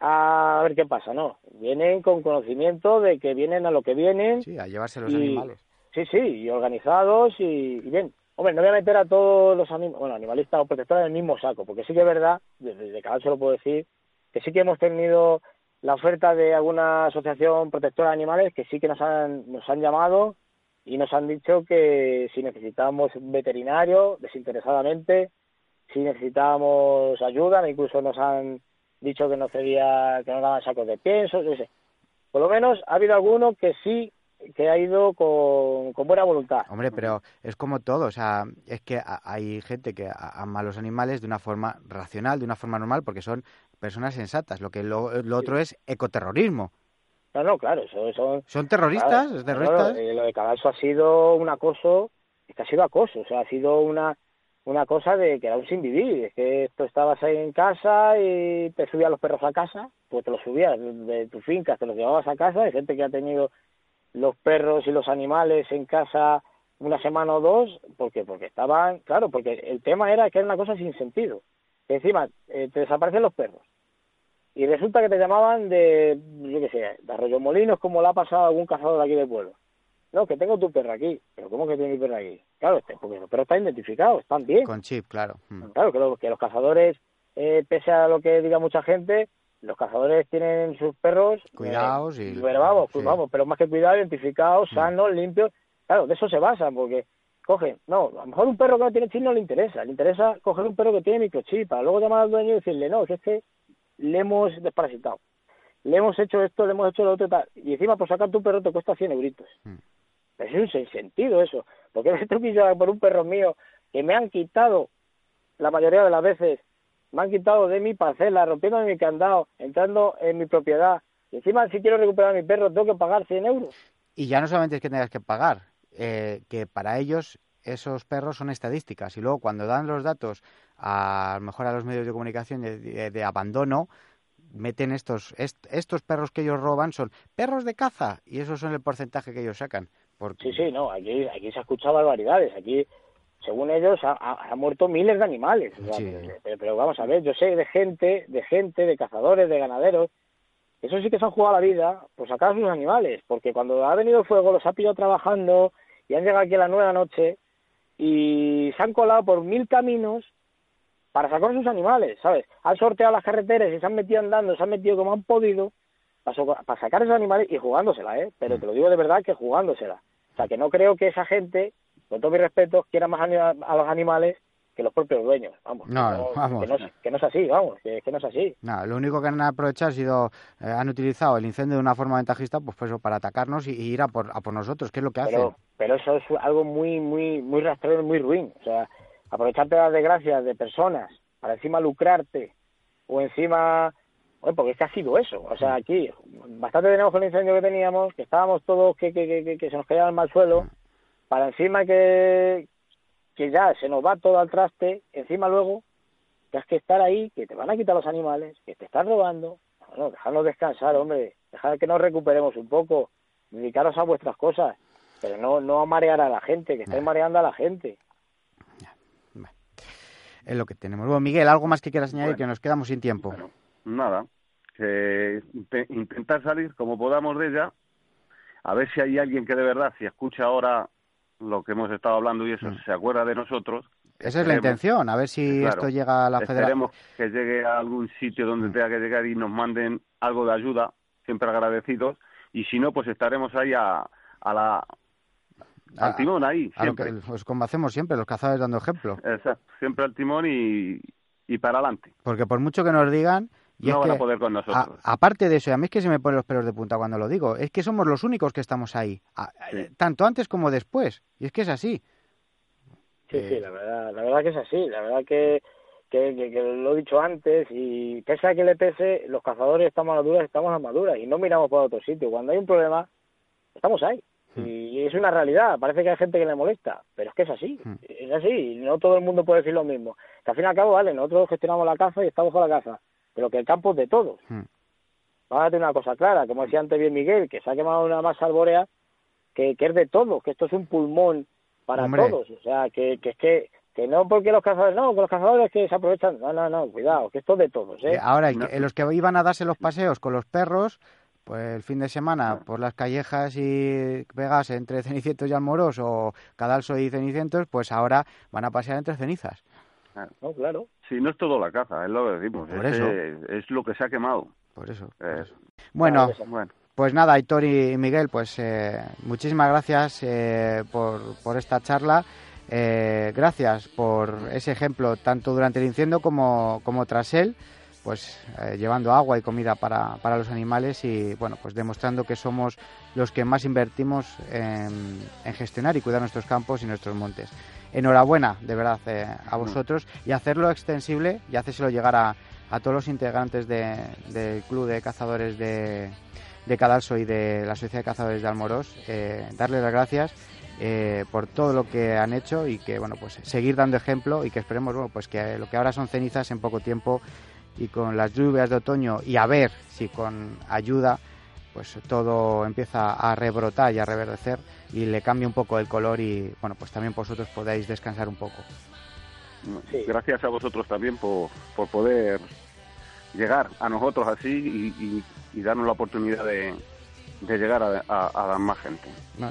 a ver qué pasa, no. Vienen con conocimiento de que vienen a lo que vienen. Sí, a llevarse los y- animales. Sí, sí, y organizados y, y bien. Hombre, no voy a meter a todos los anim- bueno, animalistas o protectores en el mismo saco, porque sí que es verdad, desde de cada se lo puedo decir, que sí que hemos tenido la oferta de alguna asociación protectora de animales que sí que nos han, nos han llamado y nos han dicho que si necesitábamos veterinario desinteresadamente, si necesitábamos ayuda, incluso nos han dicho que no cedía, que no daban sacos de pienso, yo sé. Por lo menos ha habido alguno que sí que ha ido con, con buena voluntad. Hombre, pero es como todo, o sea, es que hay gente que ama a los animales de una forma racional, de una forma normal, porque son personas sensatas. Lo que lo, lo otro es ecoterrorismo. No, no, claro, eso, eso Son terroristas, Claro, terroristas. claro, eh, lo de Cadalso ha sido un acoso, es que ha sido acoso, o sea, ha sido una una cosa de que era un sin vivir, es que tú estabas ahí en casa y te subías los perros a casa, pues te los subías de, de tu finca, te los llevabas a casa, hay gente que ha tenido los perros y los animales en casa una semana o dos, porque porque estaban, claro, porque el tema era que era una cosa sin sentido, que encima eh, te desaparecen los perros, y resulta que te llamaban de, yo qué sé, de Arroyomolinos, como le ha pasado a algún cazador de aquí del pueblo. No, que tengo tu perro aquí. ¿Pero cómo que tiene mi perro aquí? Claro, este, porque los perros están identificados, están bien. Con chip, claro. Mm. Claro, que, lo- que los cazadores, eh, pese a lo que diga mucha gente, los cazadores tienen sus perros... eh, Cuidados y- pero vamos, sí. vamos, pero más que cuidados, identificados, Mm. sanos, limpios. Claro, de eso se basan, porque cogen... No, a lo mejor un perro que no tiene chip no le interesa. Le interesa coger un perro que tiene microchip, para luego llamar al dueño y decirle, no, que es que le hemos desparasitado. Le hemos hecho esto, le hemos hecho lo otro y tal. Y encima por sacar tu perro te cuesta 100 euritos. Mm. Es un sinsentido eso. Porque me truquillo por un perro mío que me han quitado, la mayoría de las veces, me han quitado de mi parcela, rompiendo mi candado, entrando en mi propiedad. Y encima, si quiero recuperar a mi perro, tengo que pagar 100 euros. Y ya no solamente es que tengas que pagar, eh, que para ellos esos perros son estadísticas y luego cuando dan los datos a, a lo mejor a los medios de comunicación de, de- de abandono meten estos est- estos perros que ellos roban son perros de caza y esos son el porcentaje que ellos sacan porque Sí, sí, no, aquí, aquí se ha escuchado barbaridades. Aquí, según ellos, ha, ha- ha muerto miles de animales. O sea, Sí. pero, pero vamos a ver, yo sé de gente, de gente, de cazadores, de ganaderos, eso sí que se han jugado la vida por sacar a sus animales, porque cuando ha venido el fuego los ha pillado trabajando y han llegado aquí a la nueva noche y se han colado por mil caminos para sacar a sus animales, ¿sabes? Han sorteado las carreteras y se han metido andando, se han metido como han podido para, para sacar a esos animales y jugándosela, ¿eh? Pero te lo digo de verdad que jugándosela. O sea, que no creo que esa gente, con todo mi respeto, quiera más a los animales que los propios dueños. Vamos, No, no, vamos. Que no, es- que no es así, vamos, que, que no es así. nada, lo único que han aprovechado ha sido eh, han utilizado el incendio de una forma ventajista pues, pues, para atacarnos y, y ir a por, a por nosotros que es lo que hacen Pero, pero eso es algo muy, muy, muy rastrero y muy ruin. O sea, aprovecharte de las desgracias de personas para encima lucrarte o encima... Bueno, porque es que ha sido eso. O sea, aquí bastante tenemos con el incendio que teníamos, que estábamos todos que, que, que, que- se nos caía el mal suelo, para encima que, que ya se nos va todo al traste, encima luego que has que estar ahí, que te van a quitar los animales, que te están robando. Bueno, dejadnos descansar, hombre. Dejad que nos recuperemos un poco. Dedicaros a vuestras cosas. Pero no, no a marear a la gente, que estáis mareando a la gente. es lo que tenemos bueno Miguel algo más que quieras añadir Bueno. que nos quedamos sin tiempo Bueno, nada, intentar salir como podamos de ella, a ver si hay alguien que de verdad, si escucha ahora lo que hemos estado hablando y eso, Mm. se acuerda de nosotros. esa es la Esperemos- intención a ver si Claro. esto llega a la federación Esperemos que llegue a algún sitio donde Mm. tenga que llegar y nos manden algo de ayuda, siempre agradecidos, y si no, pues estaremos ahí a, a la, al timón ahí, a lo siempre. que pues como hacemos siempre los cazadores dando ejemplo Exacto, siempre al timón y, y para adelante. porque por mucho que nos digan y no van que a poder con a- nosotros. aparte de eso y a mí es que se me ponen los pelos de punta cuando lo digo es que somos los únicos que estamos ahí a- Sí. eh, tanto antes como después y es que es así Sí, Eh. sí, la verdad, la verdad que es así. La verdad que, que, que- que lo he dicho antes y pese a que le pese, los cazadores estamos a duras, estamos a las maduras y no miramos por otro sitio. Cuando hay un problema, estamos ahí. Hmm. Y es una realidad. Parece que hay gente que le molesta, pero es que es así. Hmm. Es así. No todo el mundo puede decir lo mismo. Que al fin y al cabo, vale, nosotros gestionamos la caza y estamos con la caza, pero que el campo es de todos. Mm. Vamos a tener una cosa clara, como decía antes bien Miguel, que se ha quemado una masa arbórea que, que es de todos, que esto es un pulmón para Hombre. todos. O sea, que, que es que, que no porque los cazadores, no, que los cazadores que se aprovechan, no, no, no, cuidado, que esto es de todos, ¿eh? Eh, Ahora, los que iban a darse los paseos con los perros, pues el fin de semana por las callejas y pegas entre Cenicientos y Almoros o Cadalso y Cenicientos, pues ahora van a pasear entre cenizas. No, claro. Sí, no es todo la caza, es lo que decimos. Por es, eso. eh, es lo que se ha quemado. Por eso. Eh, Bueno, Claro Pues nada, Aitor y Miguel, pues eh, muchísimas gracias eh, por, por esta charla. Eh, gracias por ese ejemplo, tanto durante el incendio como, como tras él, pues eh, llevando agua y comida para, para los animales y bueno, pues demostrando que somos los que más invertimos en, en gestionar y cuidar nuestros campos y nuestros montes. Enhorabuena, de verdad, eh, a vosotros. Y hacerlo extensible y hacérselo llegar a, a todos los integrantes de- del Club de Cazadores de, de Cadalso y de la Sociedad de Cazadores de Almoros, eh, darles las gracias eh, por todo lo que han hecho y que bueno pues seguir dando ejemplo y que esperemos bueno, pues que lo que ahora son cenizas en poco tiempo y con las lluvias de otoño y a ver si con ayuda pues todo empieza a rebrotar y a reverdecer y le cambia un poco el color y bueno pues también vosotros podáis descansar un poco. Sí. gracias a vosotros también por, por poder llegar a nosotros así y, y- y darnos la oportunidad de, de llegar a, a- a más gente. ¿no?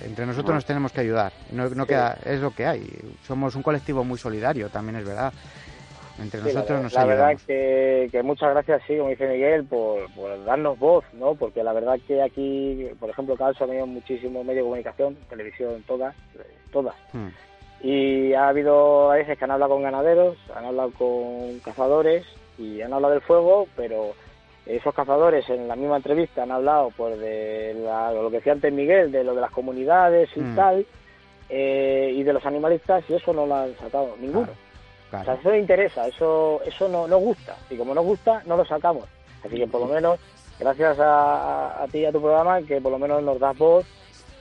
Entre nosotros Bueno. nos tenemos que ayudar, no, no Sí. queda, es lo que hay. Somos un colectivo muy solidario, también es verdad. Entre Sí, la, nosotros nos la verdad que, que muchas gracias, sí, como dice Miguel, por, por darnos voz, ¿no? Porque la verdad que aquí, por ejemplo, Calso ha tenido muchísimos medios de comunicación, televisión, todas, eh, todas. Hmm. Y ha habido a veces que han hablado con ganaderos, han hablado con cazadores y han hablado del fuego, pero esos cazadores en la misma entrevista han hablado pues de la- lo que decía antes Miguel, de lo de las comunidades y Mm. tal, eh, y de los animalistas, y eso no lo han sacado ninguno. Claro. O sea, eso no interesa, eso eso no nos gusta. Y como nos gusta, no lo sacamos. Así que por lo menos, gracias a, a ti y a tu programa, que por lo menos nos das voz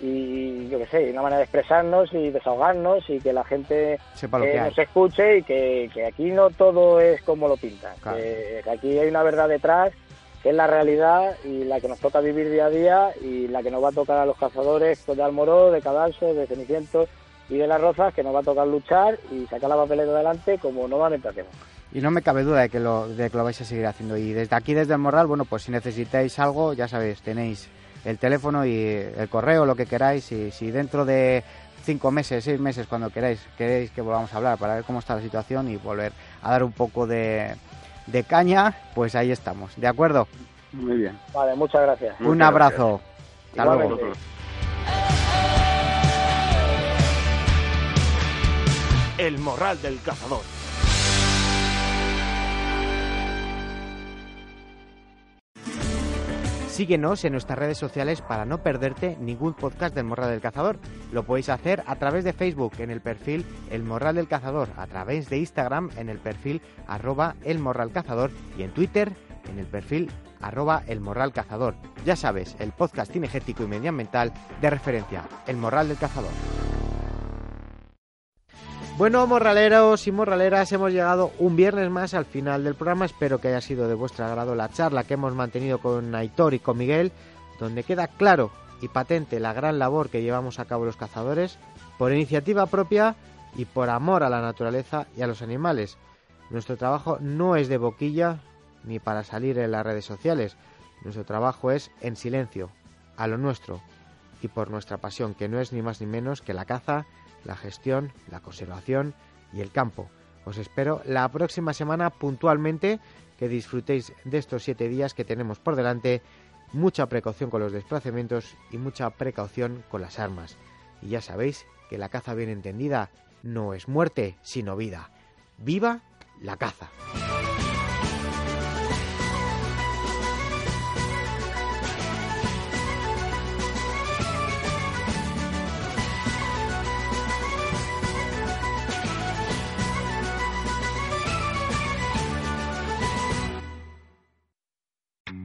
y yo qué sé, una manera de expresarnos y desahogarnos y que la gente Sepa lo eh, que nos escuche y que, que aquí no todo es como lo pintan. Claro. Que, que aquí hay una verdad detrás que es la realidad y la que nos toca vivir día a día y la que nos va a tocar a los cazadores pues, de Almoró, de Cadalso, de Cenicientos y de Las Rozas, que nos va a tocar luchar y sacar la papeleta adelante como normalmente hacemos. Y no me cabe duda de que, lo, de que lo vais a seguir haciendo. Y desde aquí, desde el Morral, bueno, pues si necesitáis algo, ya sabéis, tenéis el teléfono y el correo, lo que queráis. Y si dentro de cinco meses, seis meses, cuando queráis, queréis que volvamos a hablar para ver cómo está la situación y volver a dar un poco de, de caña, pues ahí estamos. ¿De acuerdo? Muy bien. Vale, muchas gracias. un Muchas abrazo. Hasta Igualmente. luego. El morral del cazador. Síguenos en nuestras redes sociales para no perderte ningún podcast del Morral del Cazador. Lo podéis hacer a través de Facebook en el perfil El Morral del Cazador, a través de Instagram en el perfil arroba El Morral Cazador y en Twitter en el perfil arroba El Morral Cazador. Ya sabes, el podcast cinegético y medioambiental de referencia, El Morral del Cazador. Bueno, morraleros y morraleras, hemos llegado un viernes más al final del programa. Espero que haya sido de vuestro agrado la charla que hemos mantenido con Aitor y con Miguel, donde queda claro y patente la gran labor que llevamos a cabo los cazadores por iniciativa propia y por amor a la naturaleza y a los animales. Nuestro trabajo no es de boquilla ni para salir en las redes sociales. Nuestro trabajo es en silencio, a lo nuestro y por nuestra pasión, que no es ni más ni menos que la caza, la gestión, la conservación y el campo. Os espero la próxima semana puntualmente, que disfrutéis de estos siete días que tenemos por delante, mucha precaución con los desplazamientos y mucha precaución con las armas. Y ya sabéis que la caza bien entendida no es muerte, sino vida. ¡Viva la caza!